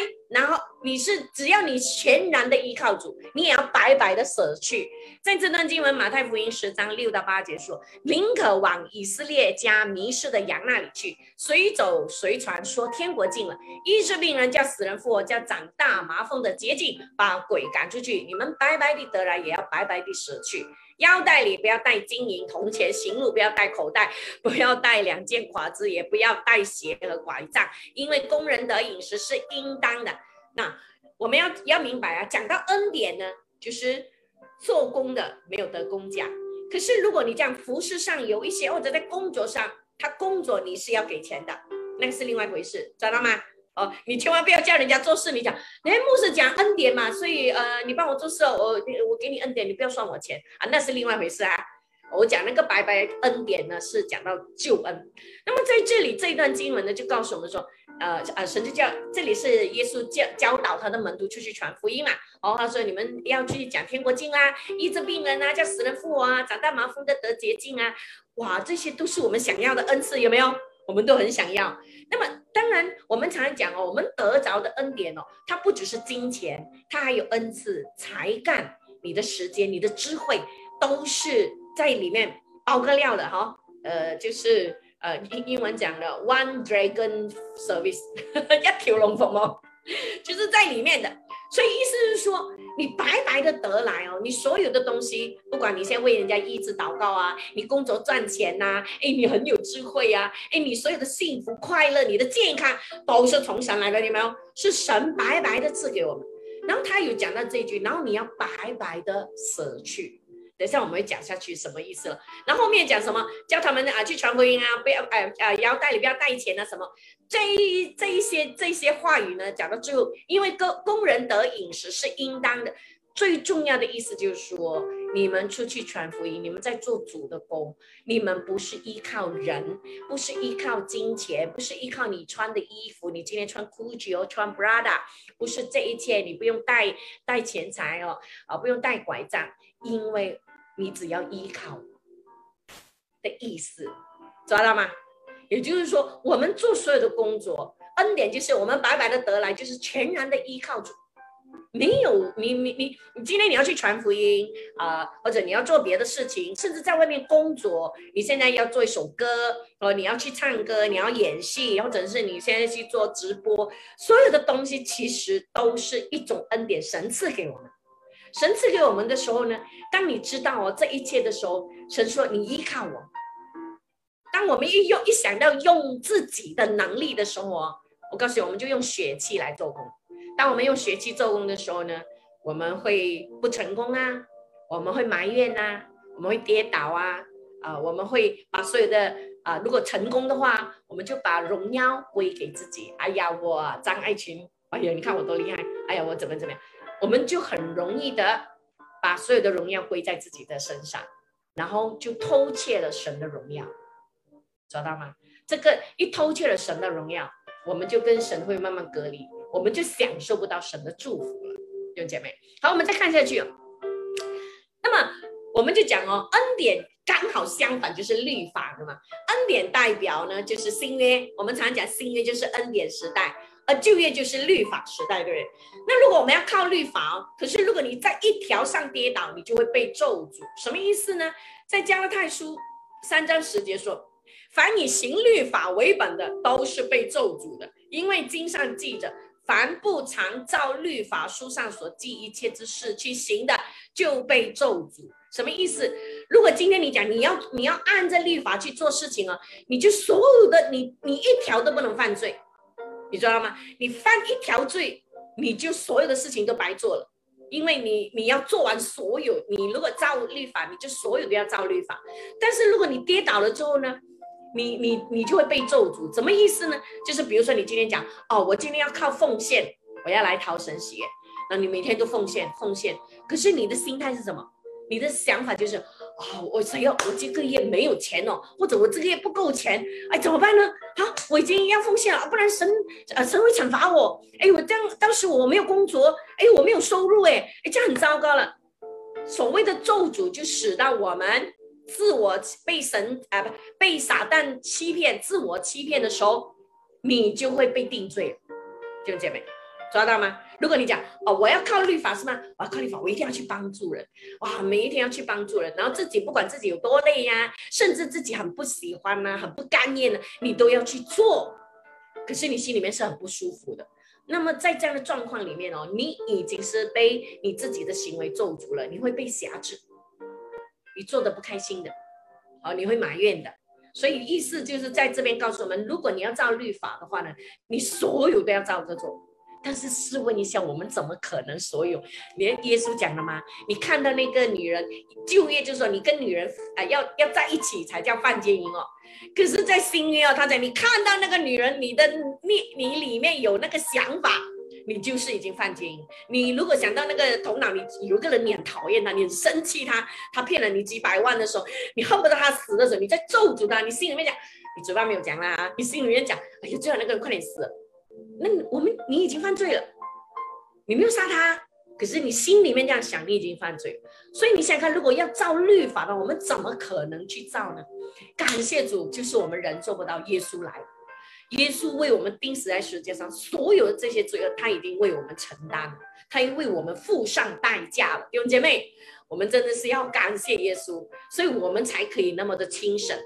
你是只要你全然的依靠主，你也要白白的舍去。在这段经文，马太福音十章六到八节说：“宁可往以色列家迷失的羊那里去，随走随传，说天国近了；医治病人，叫死人复活，叫长大麻风的捷径，把鬼赶出去。你们白白的得来，也要白白的舍去。”腰带里不要带金银铜钱，行路不要带口袋，不要带两件褂子，也不要带鞋和拐杖，因为工人的饮食是应当的。那我们要要明白啊，讲到恩典呢，就是做工的没有得工价。可是如果你这样服饰上有一些，或者在工作上他工作你是要给钱的，那个是另外一回事，知道吗？哦，你千万不要叫人家做事，你讲，哎，牧师讲恩典嘛，所以呃，你帮我做事，我我给你恩典，你不要算我钱啊，那是另外一回事啊。我讲那个白白恩典呢，是讲到救恩。那么在这里这一段经文呢，就告诉我们说，呃呃，神就叫这里是耶稣教教导他的门徒出去传福音嘛。哦，他说你们要去讲天国经啊，医治病人啊，叫死人复活啊，长大麻风的得洁净啊。哇，这些都是我们想要的恩赐，有没有？我们都很想要。那么当然，我们常常讲哦，我们得着的恩典哦，它不只是金钱，它还有恩赐、才干、你的时间、你的智慧，都是。在里面包个料的哈，呃，就是呃英英文讲的 one dragon service，一条龙服务，就是在里面的。所以意思是说，你白白的得来哦，你所有的东西，不管你现在为人家医治祷告啊，你工作赚钱呐，哎，你很有智慧呀，哎，你所有的幸福快乐，你的健康都是从神来的，有没有？是神白白的赐给我们。然后他有讲到这句，然后你要白白的舍去。等一下我们会讲下去什么意思了。然后后面讲什么，叫他们啊去传福音啊，不要哎啊腰带里不要带钱啊什么。这一这一些这些话语呢，讲到最后，因为工工人得饮食是应当的，最重要的意思就是说，你们出去传福音，你们在做主的工，你们不是依靠人，不是依靠金钱，不是依靠你穿的衣服，你今天穿 Gucci 哦，穿 Prada，不是这一切，你不用带带钱财哦，啊不用带拐杖，因为。你只要依靠我的意思，抓到吗？也就是说，我们做所有的工作，恩典就是我们白白的得来，就是全然的依靠主。没有你，你，你，你今天你要去传福音啊，或者你要做别的事情，甚至在外面工作，你现在要做一首歌，哦，你要去唱歌，你要演戏，或者是你现在去做直播，所有的东西其实都是一种恩典，神赐给我们。神赐给我们的时候呢，当你知道哦这一切的时候，神说你依靠我。当我们一用一想到用自己的能力的时候哦，我告诉你，我们就用血气来做工。当我们用血气做工的时候呢，我们会不成功啊，我们会埋怨呐，我们会跌倒啊，啊，我们会把所有的啊，如果成功的话，我们就把荣耀归给自己。哎呀，我张爱群，哎呀，你看我多厉害，哎呀，我怎么怎么样。我们就很容易的把所有的荣耀归在自己的身上，然后就偷窃了神的荣耀，找到吗？这个一偷窃了神的荣耀，我们就跟神会慢慢隔离，我们就享受不到神的祝福了，弟兄姐妹。好，我们再看下去。那么我们就讲哦，恩典刚好相反，就是律法的嘛。恩典代表呢，就是新约，我们常讲新约就是恩典时代。而就业就是律法时代，对不对？那如果我们要靠律法，可是如果你在一条上跌倒，你就会被咒诅。什么意思呢？在加拉太书三章十节说：“凡以行律法为本的，都是被咒诅的，因为经上记着，凡不常照律法书上所记一切之事去行的，就被咒诅。”什么意思？如果今天你讲你要你要按着律法去做事情啊，你就所有的你你一条都不能犯罪。你知道吗？你犯一条罪，你就所有的事情都白做了，因为你你要做完所有，你如果照律法，你就所有都要照律法。但是如果你跌倒了之后呢，你你你就会被咒诅。什么意思呢？就是比如说你今天讲哦，我今天要靠奉献，我要来讨神喜悦，那你每天都奉献奉献，可是你的心态是什么？你的想法就是。啊，我谁要我这个月没有钱哦，或者我这个月不够钱，哎，怎么办呢？好，我已经要奉献了，不然神呃神会惩罚我。哎，我这样当时我没有工作，哎，我没有收入，哎，哎，这样很糟糕了。所谓的咒诅就使到我们自我被神啊不被撒旦欺骗，自我欺骗的时候，你就会被定罪，弟兄姐妹。抓到吗？如果你讲哦，我要靠律法是吗？我要靠律法，我一定要去帮助人，哇，每一天要去帮助人，然后自己不管自己有多累呀，甚至自己很不喜欢呐，很不甘愿呢，你都要去做。可是你心里面是很不舒服的。那么在这样的状况里面哦，你已经是被你自己的行为咒足了，你会被辖制，你做的不开心的，好，你会埋怨的。所以意思就是在这边告诉我们，如果你要照律法的话呢，你所有都要照着做。但是试问一下，我们怎么可能所有？连耶稣讲了吗？你看到那个女人就业，就说你跟女人啊要要在一起才叫犯奸淫哦。可是，在新约哦，他讲你看到那个女人，你的你你里面有那个想法，你就是已经犯奸淫。你如果想到那个头脑，你有一个人你很讨厌他，你很生气他，他骗了你几百万的时候，你恨不得他死的时候，你在咒诅他，你心里面讲，你嘴巴没有讲啦，你心里面讲，哎呀，最好那个人快点死。那我们你已经犯罪了，你没有杀他，可是你心里面这样想，你已经犯罪。所以你想看，如果要造律法的，我们怎么可能去造呢？感谢主，就是我们人做不到，耶稣来，耶稣为我们钉死在世界上，所有的这些罪恶，他已经为我们承担了，他已经为我们付上代价了。弟兄姐妹，我们真的是要感谢耶稣，所以我们才可以那么的轻省。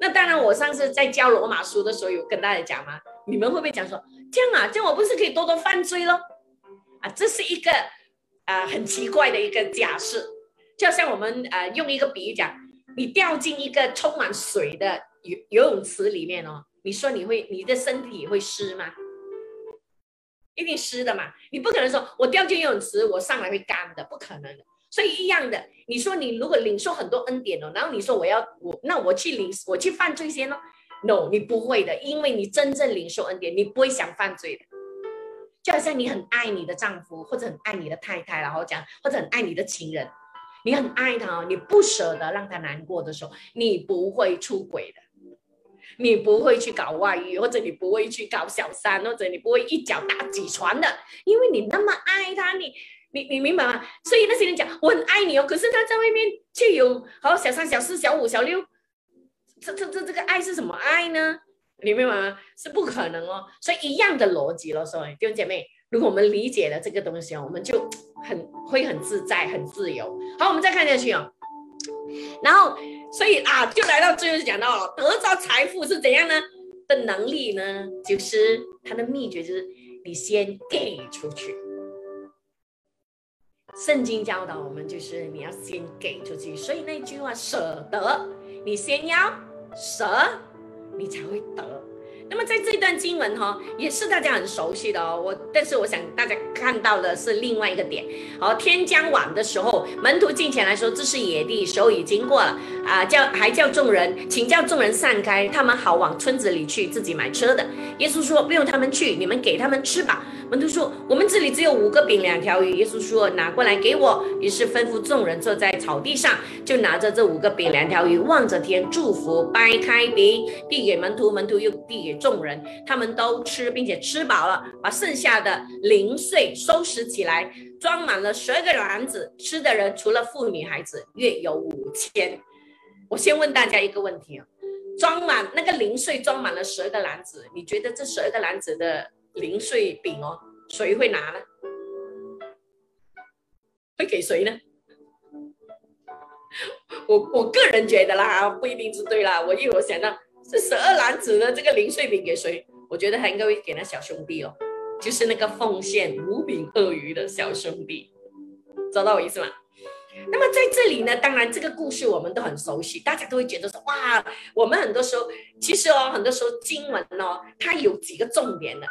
那当然，我上次在教罗马书的时候，有跟大家讲吗？你们会不会讲说这样啊？这样我不是可以多多犯罪咯？啊，这是一个啊很奇怪的一个假设，就像我们呃用一个比喻讲，你掉进一个充满水的游游泳池里面哦，你说你会你的身体会湿吗？一定湿的嘛，你不可能说我掉进游泳池我上来会干的，不可能的。所以一样的，你说你如果领受很多恩典哦，然后你说我要我那我去领我去犯罪先哦。No，你不会的，因为你真正领受恩典，你不会想犯罪的。就好像你很爱你的丈夫，或者很爱你的太太，然后讲，或者很爱你的情人，你很爱他，你不舍得让他难过的时候，你不会出轨的，你不会去搞外遇，或者你不会去搞小三，或者你不会一脚打几船的，因为你那么爱他，你你你明白吗？所以那些人讲我很爱你哦，可是他在外面却有好小三、小四、小五、小六。这这这这个爱是什么爱呢？你明白吗？是不可能哦。所以一样的逻辑了，所以弟兄姐妹，如果我们理解了这个东西哦，我们就 很会很自在、很自由。好，我们再看下去哦。然后，所以啊，就来到最后就讲到了得到财富是怎样呢？的能力呢，就是它的秘诀就是你先给出去。圣经教导我们就是你要先给出去，所以那句话舍得，你先要。舍，你才会得。那么在这一段经文哈，也是大家很熟悉的哦。我但是我想大家看到的是另外一个点。好，天将晚的时候，门徒进前来说：“这是野地，时候已经过了啊！”叫还叫众人，请叫众人散开，他们好往村子里去，自己买车的。耶稣说：“不用他们去，你们给他们吃吧。”门徒说：“我们这里只有五个饼两条鱼。”耶稣说：“拿过来给我。”于是吩咐众人坐在草地上，就拿着这五个饼两条鱼，望着天祝福，掰开饼递给门徒，门徒又递给众人，他们都吃，并且吃饱了，把剩下的零碎收拾起来，装满了十二个篮子。吃的人除了妇女孩子，约有五千。我先问大家一个问题啊：装满那个零碎装满了十二个篮子，你觉得这十二个篮子的？零碎饼哦，谁会拿呢？会给谁呢？我我个人觉得啦，不一定是对啦。我因为我想到是十二男子的这个零碎饼给谁？我觉得他应该会给那小兄弟哦，就是那个奉献五饼鳄鱼的小兄弟，知道我意思吗？那么在这里呢，当然这个故事我们都很熟悉，大家都会觉得说哇，我们很多时候其实哦，很多时候经文哦，它有几个重点的。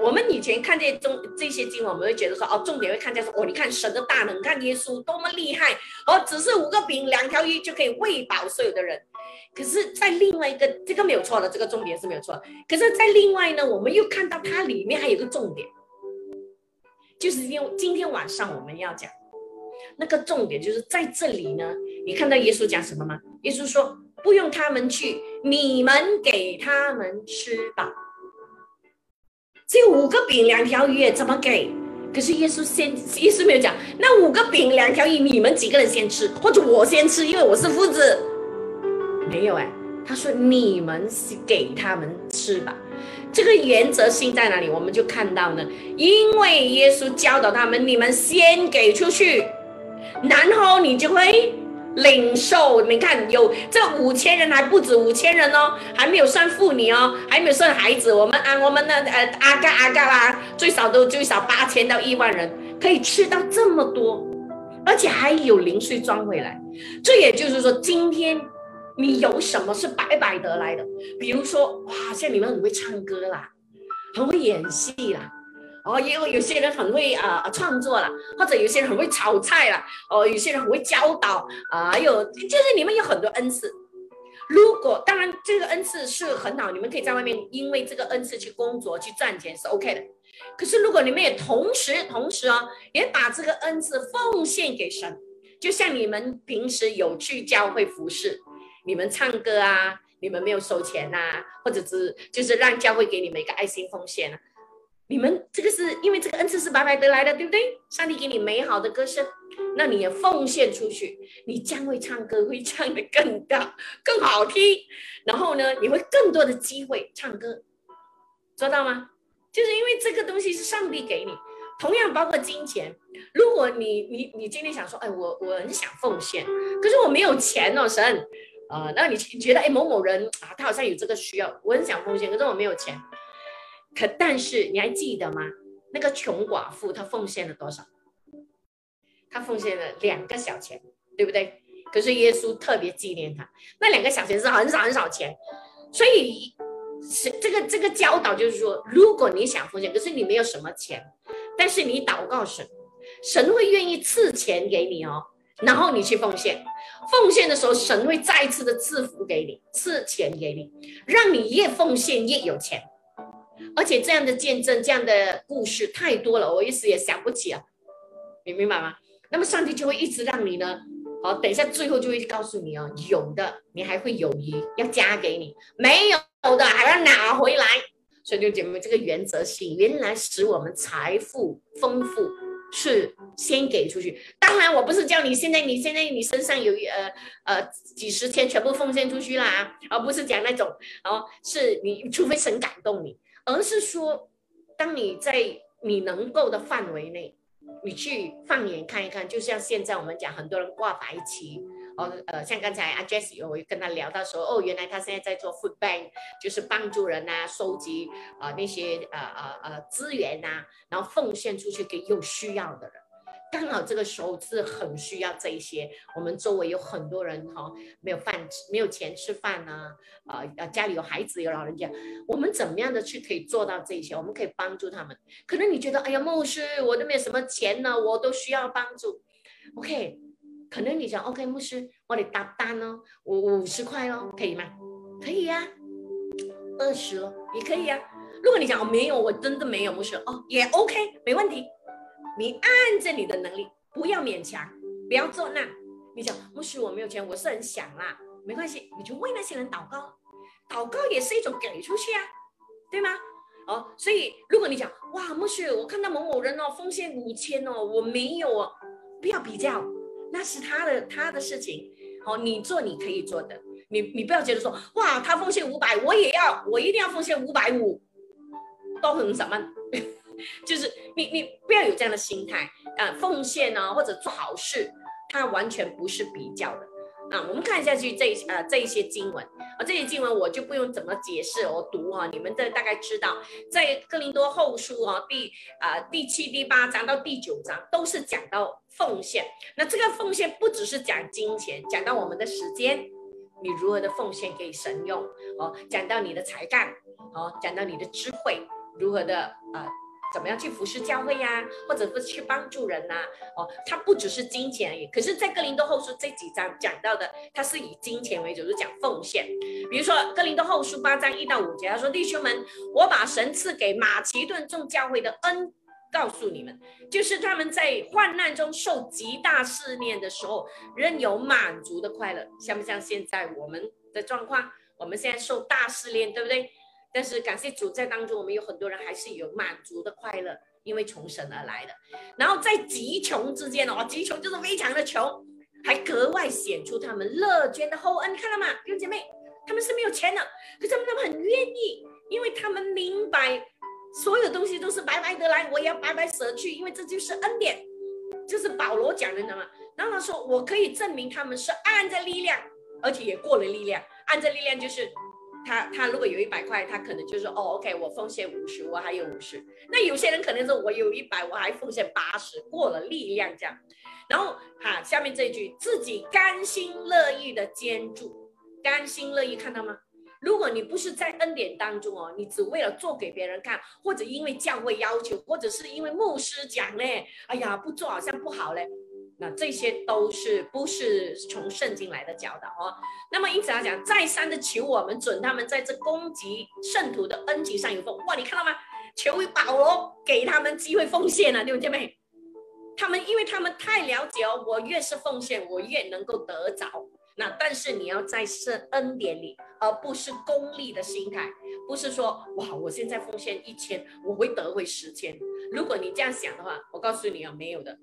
我们以前看见中这些经文，我们会觉得说，哦，重点会看见说，哦，你看神的大能，看耶稣多么厉害，哦，只是五个饼两条鱼就可以喂饱所有的人。可是，在另外一个，这个没有错的，这个重点是没有错。可是，在另外呢，我们又看到它里面还有个重点，就是因为今天晚上我们要讲那个重点，就是在这里呢，你看到耶稣讲什么吗？耶稣说，不用他们去，你们给他们吃吧。只有五个饼两条鱼，怎么给？可是耶稣先，耶稣没有讲，那五个饼两条鱼，你们几个人先吃，或者我先吃，因为我是夫子。没有哎，他说你们给他们吃吧。这个原则性在哪里？我们就看到呢，因为耶稣教导他们，你们先给出去，然后你就会。领受，你看有这五千人还不止五千人哦，还没有算妇女哦，还没有算孩子。我们啊，我们的呃阿嘎阿嘎啦，最少都最少八千到一万人可以吃到这么多，而且还有零碎装回来。这也就是说，今天你有什么是白白得来的？比如说，哇，像你们很会唱歌啦，很会演戏啦，哦，因为有些人很会啊创作了，或者有些人很会炒菜了，哦，有些人很会教导啊，还有就是你们有很多恩赐。如果当然这个恩赐是很好，你们可以在外面因为这个恩赐去工作去赚钱是 OK 的。可是如果你们也同时同时哦，也把这个恩赐奉献给神，就像你们平时有去教会服侍，你们唱歌啊，你们没有收钱呐，或者是就是让教会给你们一个爱心奉献啊。你们这个是因为这个恩赐是白白得来的，对不对？上帝给你美好的歌声，那你也奉献出去，你将会唱歌，会唱得更高、更好听。然后呢，你会更多的机会唱歌，做到吗？就是因为这个东西是上帝给你，同样包括金钱。如果你你你今天想说，哎，我我很想奉献，可是我没有钱哦，神，啊，那你觉得哎某某人啊，他好像有这个需要，我很想奉献，可是我没有钱。可但是你还记得吗？那个穷寡妇她奉献了多少？她奉献了两个小钱，对不对？可是耶稣特别纪念她，那两个小钱是很少很少钱，所以是这个这个教导就是说，如果你想奉献，可是你没有什么钱，但是你祷告神，神会愿意赐钱给你哦，然后你去奉献，奉献的时候神会再次的赐福给你，赐钱给你，让你越奉献越有钱。而且这样的见证，这样的故事太多了，我一时也想不起啊，你明白吗？那么上帝就会一直让你呢，好，等一下最后就会告诉你哦，有的你还会有余要加给你，没有的还要拿回来。所以就姐妹们，这个原则性原来使我们财富丰富是先给出去。当然，我不是叫你现在你现在你身上有呃呃几十千全部奉献出去啦，而不是讲那种哦，是你除非神感动你。而是说，当你在你能够的范围内，你去放眼看一看，就像现在我们讲，很多人挂白旗，哦，呃，像刚才阿 Jess 有跟他聊到说，哦，原来他现在在做 Food Bank，就是帮助人呐，收集啊那些呃呃呃资源呐，然后奉献出去给有需要的人。刚好这个时候是很需要这一些，我们周围有很多人哈，没有饭吃，没有钱吃饭呐，啊呃家里有孩子有老人家，我们怎么样的去可以做到这些？我们可以帮助他们。可能你觉得，哎呀，牧师，我都没有什么钱呢，我都需要帮助。OK，可能你想，OK，牧师，我得搭单哦，五五十块哦，可以吗？可以呀，二十哦，也可以呀。如果你讲我没有，我真的没有，牧师哦，也 OK，没问题。你按着你的能力，不要勉强，不要做那。你讲牧师，我没有钱，我是很想啦，没关系，你就为那些人祷告，祷告也是一种给出去啊，对吗？哦，所以如果你讲哇，牧师，我看到某某人哦，奉献五千哦，我没有哦，不要比较，那是他的他的事情。好，你做你可以做的，你你不要觉得说哇，他奉献五百，我也要，我一定要奉献五百五，都很什么？就是你，你不要有这样的心态啊！奉献呢，或者做好事，它完全不是比较的啊！我们看下去这呃这一些经文啊，这些经文我就不用怎么解释，我读啊，你们的大概知道，在哥林多后书啊第啊第七、第八章到第九章都是讲到奉献。那这个奉献不只是讲金钱，讲到我们的时间，你如何的奉献给神用哦，讲到你的才干哦，讲到你的智慧如何的啊。怎么样去服侍教会呀，或者是去帮助人呐？哦，它不只是金钱而已。可是，在哥林多后书这几章讲到的，它是以金钱为主，是讲奉献。比如说，哥林多后书八章一到五节，他说：“弟兄们，我把神赐给马其顿众教会的恩告诉你们，就是他们在患难中受极大试炼的时候，仍有满足的快乐，像不像现在我们的状况？我们现在受大试炼，对不对？”但是感谢主，在当中我们有很多人还是有满足的快乐，因为从神而来的。然后在极穷之间哦，极穷就是非常的穷，还格外显出他们乐捐的厚恩。看到吗，弟兄姐妹？他们是没有钱的，可是他们他们很愿意，因为他们明白所有东西都是白白得来，我也要白白舍去，因为这就是恩典，就是保罗讲的，你知道吗？然后他说，我可以证明他们是按着力量，而且也过了力量，按着力量就是。他他如果有一百块，他可能就说哦，OK，我奉献五十，我还有五十。那有些人可能是我有一百，我还奉献八十，过了力量这样。然后哈，下面这一句自己甘心乐意的捐助，甘心乐意看到吗？如果你不是在恩典当中哦，你只为了做给别人看，或者因为教会要求，或者是因为牧师讲嘞，哎呀，不做好像不好嘞，这些都是不是从圣经来的教导哦？那么因此来讲，再三的求我们准他们在这攻击圣徒的恩情上有份。哇，你看到吗？求为保罗给他们机会奉献了，弟兄姐妹，他们因为他们太了解哦，我越是奉献，我越能够得着。那但是你要在圣恩典里，而不是功利的心态，不是说哇，我现在奉献一千，我会得回十千。如果你这样想的话，我告诉你啊，没有的，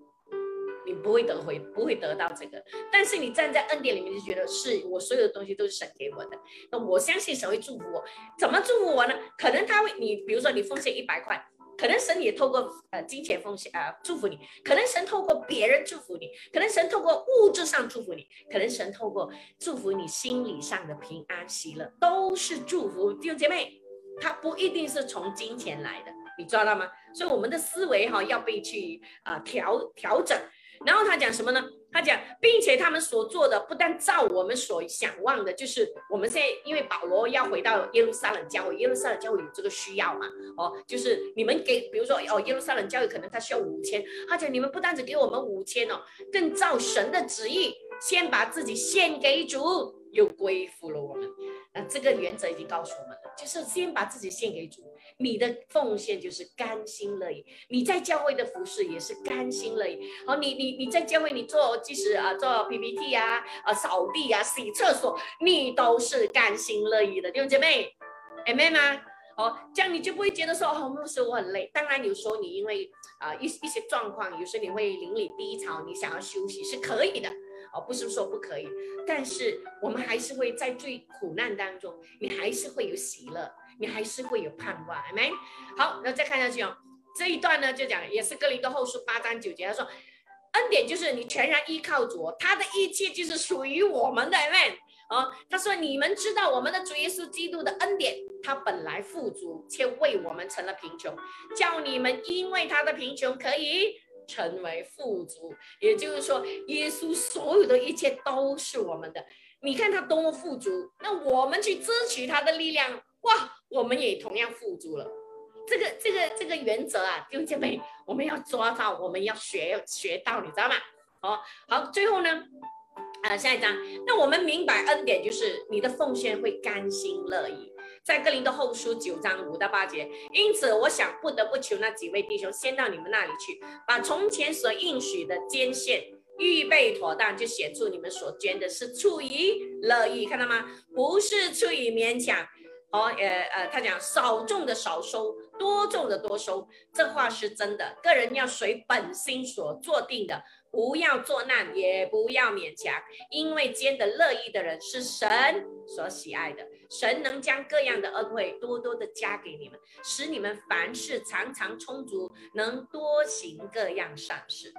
你不会得回，不会得到这个。但是你站在恩典里面，就觉得是我所有的东西都是神给我的，那我相信神会祝福我。怎么祝福我呢？可能他会，你比如说你奉献一百块。可能神也透过呃金钱奉献啊祝福你，可能神透过别人祝福你，可能神透过物质上祝福你，可能神透过祝福你心理上的平安喜乐，都是祝福弟兄姐妹，他不一定是从金钱来的，你抓到吗？所以我们的思维哈要被去啊调调整。然后他讲什么呢？他讲，并且他们所做的不但照我们所想望的，就是我们现在因为保罗要回到耶路撒冷教会，耶路撒冷教会有这个需要嘛？哦，就是你们给，比如说哦，耶路撒冷教会可能他需要五千，他讲你们不单只给我们五千哦，更照神的旨意，先把自己献给主。又归附了我们，那这个原则已经告诉我们了，就是先把自己献给主，你的奉献就是甘心乐意，你在教会的服饰也是甘心乐意。好，你你你在教会你做，即使啊做 PPT 啊，啊扫地啊，洗厕所，你都是甘心乐意的，弟兄姐妹，Amen 吗？哦，这样你就不会觉得说哦，牧师我很累。当然有时候你因为啊一一些状况，有时候你会邻里低潮，你想要休息是可以的。哦，不是说不可以，但是我们还是会在最苦难当中，你还是会有喜乐，你还是会有盼望，没？好，那再看下去哦，这一段呢就讲，也是哥林多后书八章九节，他说，恩典就是你全然依靠主，他的一切就是属于我们的，amen。哦，他说你们知道我们的主耶稣基督的恩典，他本来富足，却为我们成了贫穷，叫你们因为他的贫穷可以。成为富足，也就是说，耶稣所有的一切都是我们的。你看他多么富足，那我们去支取他的力量，哇，我们也同样富足了。这个、这个、这个原则啊，弟兄姐妹，我们要抓到，我们要学学到，你知道吗？哦好，最后呢，啊，下一章，那我们明白恩典就是你的奉献会甘心乐意。在格林的后书九章五到八节，因此我想不得不求那几位弟兄先到你们那里去，把从前所应许的捐献预备妥当，就显出你们所捐的是出于乐意，看到吗？不是出于勉强。哦，呃呃，他讲少种的少收，多种的多收，这话是真的。个人要随本心所做定的。不要作难，也不要勉强，因为兼的乐意的人是神所喜爱的。神能将各样的恩惠多多的加给你们，使你们凡事常常充足，能多行各样善事。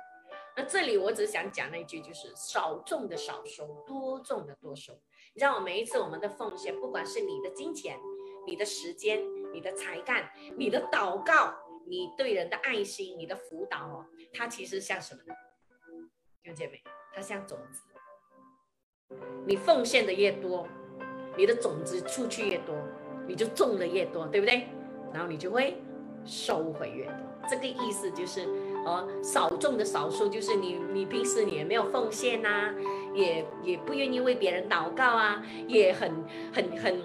那这里我只想讲那句，就是少种的少收，多种的多收。让我每一次我们的奉献，不管是你的金钱、你的时间、你的才干、你的祷告、你对人的爱心、你的辅导哦，它其实像什么呢？听见没，它像种子，你奉献的越多，你的种子出去越多，你就种的越多，对不对？然后你就会收回越多。这个意思就是，哦，少众的少数，就是你你平时你也没有奉献呐，也也不愿意为别人祷告啊，也很很很。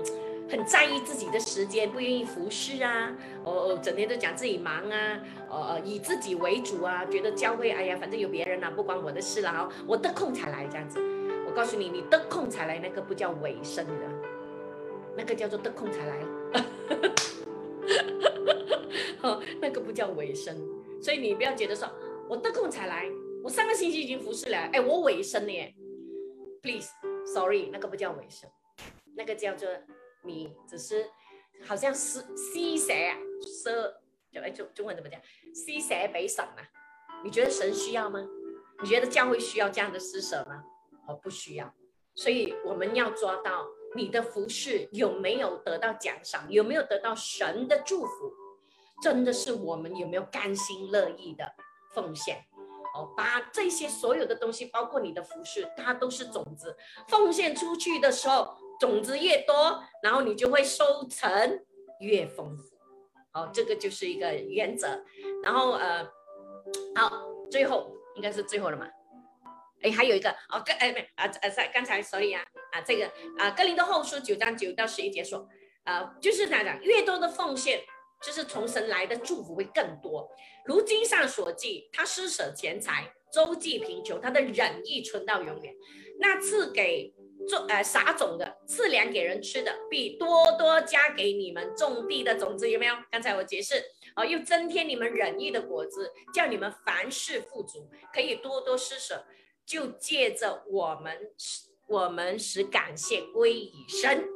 很在意自己的时间，不愿意服侍啊，哦哦，整天都讲自己忙啊，呃，以自己为主啊，觉得教会，哎呀，反正有别人了，不关我的事了哈，我得空才来这样子。我告诉你，你得空才来，那个不叫尾声的，那个叫做得空才来，哈哈哈，哦，那个不叫尾声。所以你不要觉得说，我得空才来，我上个星期已经服侍了，哎，我尾声了，please，sorry，那个不叫尾声，那个叫做。你只是好像是施舍啊，舍就哎中中文怎么讲？施舍给神啊？你觉得神需要吗？你觉得教会需要这样的施舍吗？哦，不需要。所以我们要抓到你的服饰有没有得到奖赏，有没有得到神的祝福，真的是我们有没有甘心乐意的奉献？哦，把这些所有的东西，包括你的服饰，它都是种子，奉献出去的时候。种子越多，然后你就会收成越丰富。哦，这个就是一个原则。然后呃，好，最后应该是最后了嘛？哎，还有一个哦，跟哎没啊呃在刚才手里啊啊这个啊哥林的后书九章九到十一节说，啊就是他讲越多的奉献，就是从神来的祝福会更多。如经上所记，他施舍钱财，周济贫穷，他的忍意存到永远。那赐给种呃撒种的，赐粮给人吃的，必多多加给你们种地的种子，有没有？刚才我解释。啊，又增添你们仁义的果子，叫你们凡事富足，可以多多施舍，就借着我们我们使感谢归以身，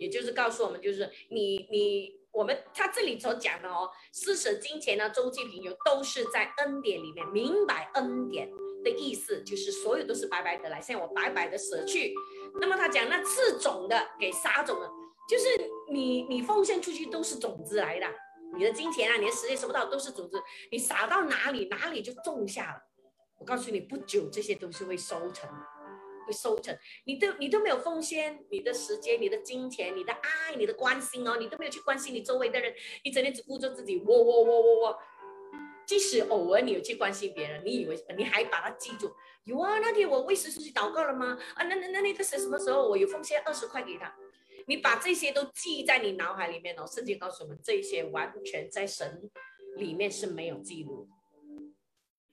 也就是告诉我们，就是你你我们他这里所讲的哦，施舍金钱呢，周济贫穷，都是在恩典里面明白恩典的意思，就是所有都是白白得来，像我白白的舍去。那么他讲那赐种的给撒种的，就是你你奉献出去都是种子来的。你的金钱啊，你的时间收不到，都是种子，你撒到哪里，哪里就种下了。我告诉你，不久这些东西会收成，收成。你都你都没有奉献你的时间、你的金钱、你的爱、你的关心哦，你都没有去关心你周围的人，你整天只顾着自己，我我我我我。即使偶尔你有去关心别人，你以为你还把它记住？有啊，那天我为谁出去祷告了吗？啊，那那那那个谁什么时候我有奉献二十块给他？你把这些都记在你脑海里面哦。圣经告诉我们，这些完全在神里面是没有记录，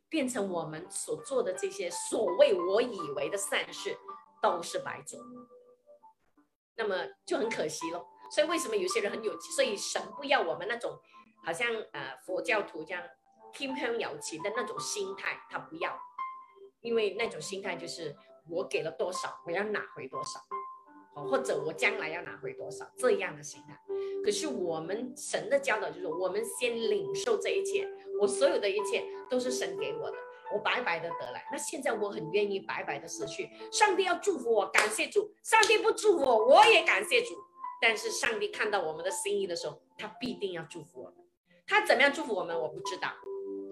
变成我们所做的这些所谓我以为的善事都是白做，那么就很可惜咯。所以为什么有些人很有？所以神不要我们那种好像呃佛教徒这样天香有情的那种心态，他不要，因为那种心态就是我给了多少，我要拿回多少。或者我将来要拿回多少这样的心态，可是我们神的教导就是，我们先领受这一切，我所有的一切都是神给我的，我白白的得来。那现在我很愿意白白的失去。上帝要祝福我，感谢主；上帝不祝福我，我也感谢主。但是上帝看到我们的心意的时候，他必定要祝福我们。他怎么样祝福我们，我不知道。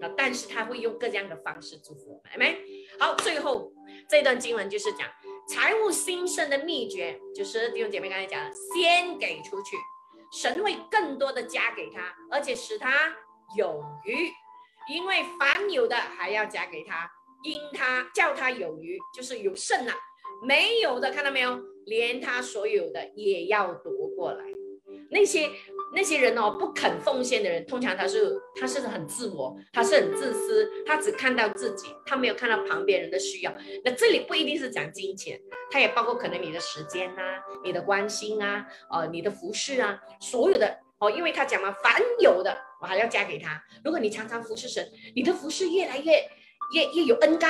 啊，但是他会用各样的方式祝福我们，没？好，最后这段经文就是讲。财务兴盛的秘诀就是弟兄姐妹刚才讲的，先给出去，神会更多的加给他，而且使他有余，因为凡有的还要加给他，因他叫他有余，就是有剩了；没有的，看到没有，连他所有的也要夺过来，那些。那些人哦，不肯奉献的人，通常他是他是很自我，他是很自私，他只看到自己，他没有看到旁边人的需要。那这里不一定是讲金钱，他也包括可能你的时间呐，你的关心啊，呃，你的服饰啊，所有的哦，因为他讲了，凡有的我还要加给他。如果你常常服侍神，你的服饰越来越越越有恩高，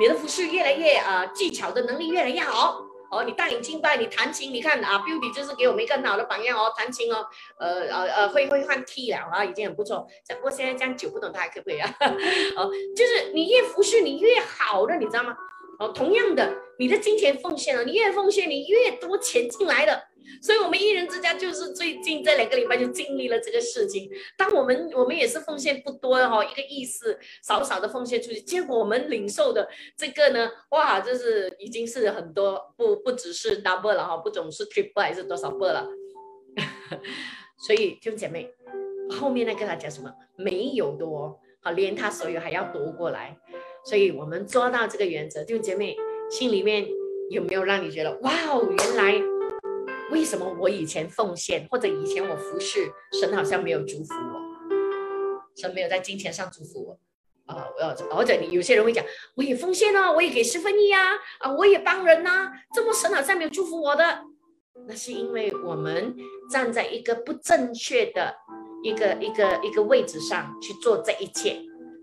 你的服饰越来越呃技巧的能力越来越好。哦，你带领敬拜，你弹琴，你看啊，Beauty 就是给我们一个很好的榜样哦，弹琴哦，呃呃呃，会会换 T 了啊，已经很不错。只不过现在这样久不懂他还可不可以啊？哦，就是你越服侍你越好的，你知道吗？哦，同样的，你的金钱奉献了，你越奉献，你越多钱进来的。所以，我们一人之家就是最近这两个礼拜就经历了这个事情。当我们我们也是奉献不多哈，一个意思少少的奉献出去，结果我们领受的这个呢，哇，就是已经是很多，不不只是 double 了哈，不总是 triple 还是多少倍了。所以弟兄姐妹，后面那个他讲什么？没有多，好，连他所有还要夺过来。所以我们做到这个原则，就姐妹心里面有没有让你觉得哇哦，原来？为什么我以前奉献，或者以前我服侍神，好像没有祝福我？神没有在金钱上祝福我啊！我或者你有些人会讲，我也奉献啊，我也给十分一啊，啊，我也帮人呐，这么神好像没有祝福我的？那是因为我们站在一个不正确的一个一个一个位置上去做这一切，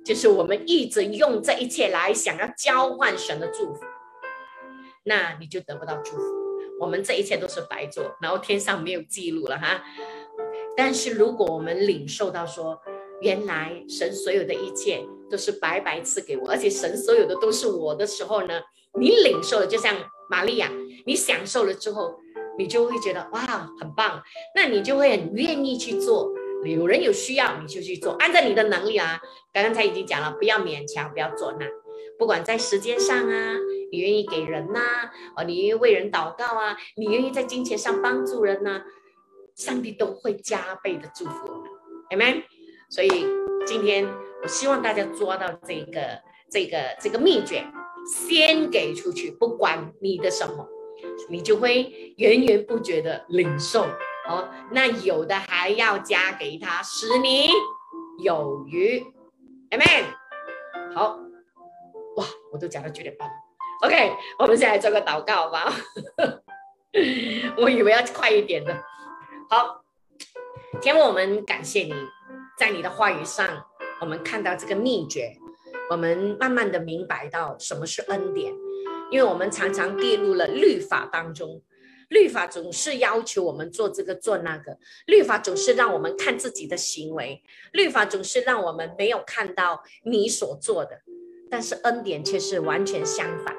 就是我们一直用这一切来想要交换神的祝福，那你就得不到祝福。我们这一切都是白做，然后天上没有记录了哈。但是如果我们领受到说，原来神所有的一切都是白白赐给我，而且神所有的都是我的时候呢，你领受了，就像玛利亚，你享受了之后，你就会觉得哇，很棒，那你就会很愿意去做。有人有需要，你就去做，按照你的能力啊。刚刚才已经讲了，不要勉强，不要做那。不管在时间上啊，你愿意给人呐，哦，你愿意为人祷告啊，你愿意在金钱上帮助人呐，上帝都会加倍的祝福我们，Amen。所以今天我希望大家抓到这个这个这个秘诀，先给出去，不管你的什么，你就会源源不绝的领受哦。那有的还要加给他，使你有余，Amen。好。哇，我都讲到九点半了，OK，我们现在做个祷告吧。我以为要快一点的。好，天父，我们感谢你，在你的话语上，我们看到这个秘诀，我们慢慢的明白到什么是恩典，因为我们常常跌入了律法当中，律法总是要求我们做这个做那个，律法总是让我们看自己的行为，律法总是让我们没有看到你所做的。但是恩典却是完全相反，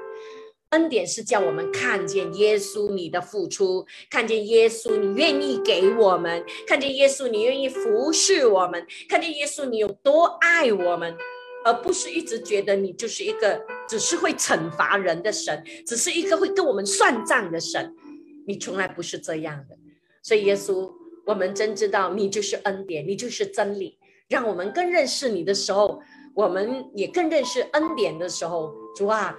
恩典是叫我们看见耶稣你的付出，看见耶稣你愿意给我们，看见耶稣你愿意服侍我们，看见耶稣你有多爱我们，而不是一直觉得你就是一个只是会惩罚人的神，只是一个会跟我们算账的神，你从来不是这样的。所以耶稣，我们真知道你就是恩典，你就是真理，让我们更认识你的时候。我们也更认识恩典的时候，主啊，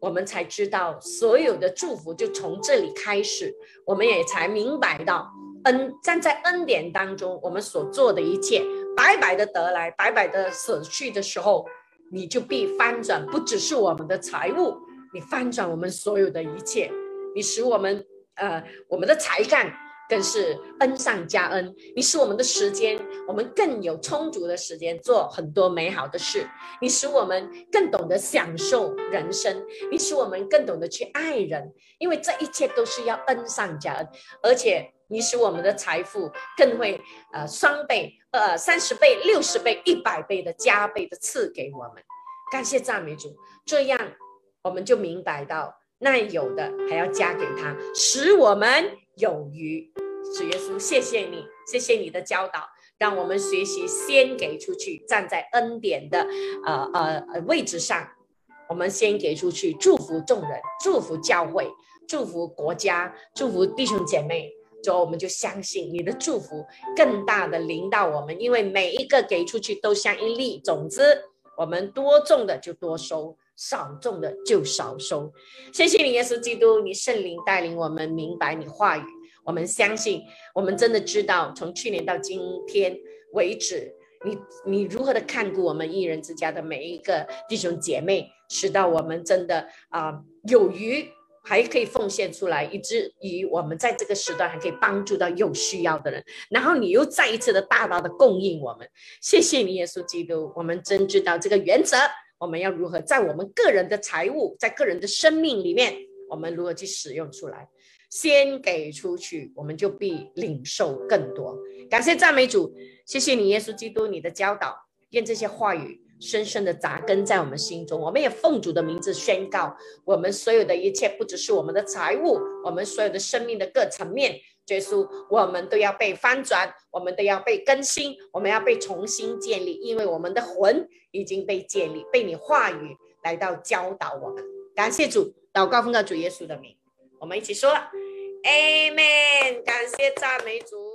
我们才知道所有的祝福就从这里开始。我们也才明白到，恩站在恩典当中，我们所做的一切，白白的得来，白白的舍去的时候，你就必翻转，不只是我们的财物，你翻转我们所有的一切，你使我们呃我们的才干。更是恩上加恩，你使我们的时间，我们更有充足的时间做很多美好的事。你使我们更懂得享受人生，你使我们更懂得去爱人，因为这一切都是要恩上加恩。而且你使我们的财富更会呃双倍、呃三十倍、六十倍、一百倍的加倍的赐给我们。感谢赞美主，这样我们就明白到，那有的还要加给他，使我们。有余，主耶稣，谢谢你，谢谢你的教导，让我们学习先给出去，站在恩典的呃呃位置上，我们先给出去，祝福众人，祝福教会，祝福国家，祝福弟兄姐妹，之后我们就相信你的祝福更大的临到我们，因为每一个给出去都像一粒种子，我们多种的就多收。少种的就少收，谢谢你，耶稣基督，你圣灵带领我们明白你话语，我们相信，我们真的知道，从去年到今天为止，你你如何的看顾我们一人之家的每一个弟兄姐妹，使到我们真的啊有余，还可以奉献出来，以至于我们在这个时段还可以帮助到有需要的人，然后你又再一次的大大的供应我们，谢谢你，耶稣基督，我们真知道这个原则。我们要如何在我们个人的财务，在个人的生命里面，我们如何去使用出来？先给出去，我们就必领受更多。感谢赞美主，谢谢你，耶稣基督，你的教导，愿这些话语深深的扎根在我们心中。我们也奉主的名字宣告，我们所有的一切，不只是我们的财物，我们所有的生命的各层面。耶稣，我们都要被翻转，我们都要被更新，我们要被重新建立，因为我们的魂已经被建立，被你话语来到教导我们。感谢主，祷告奉告主耶稣的名，我们一起说，Amen。感谢赞美主。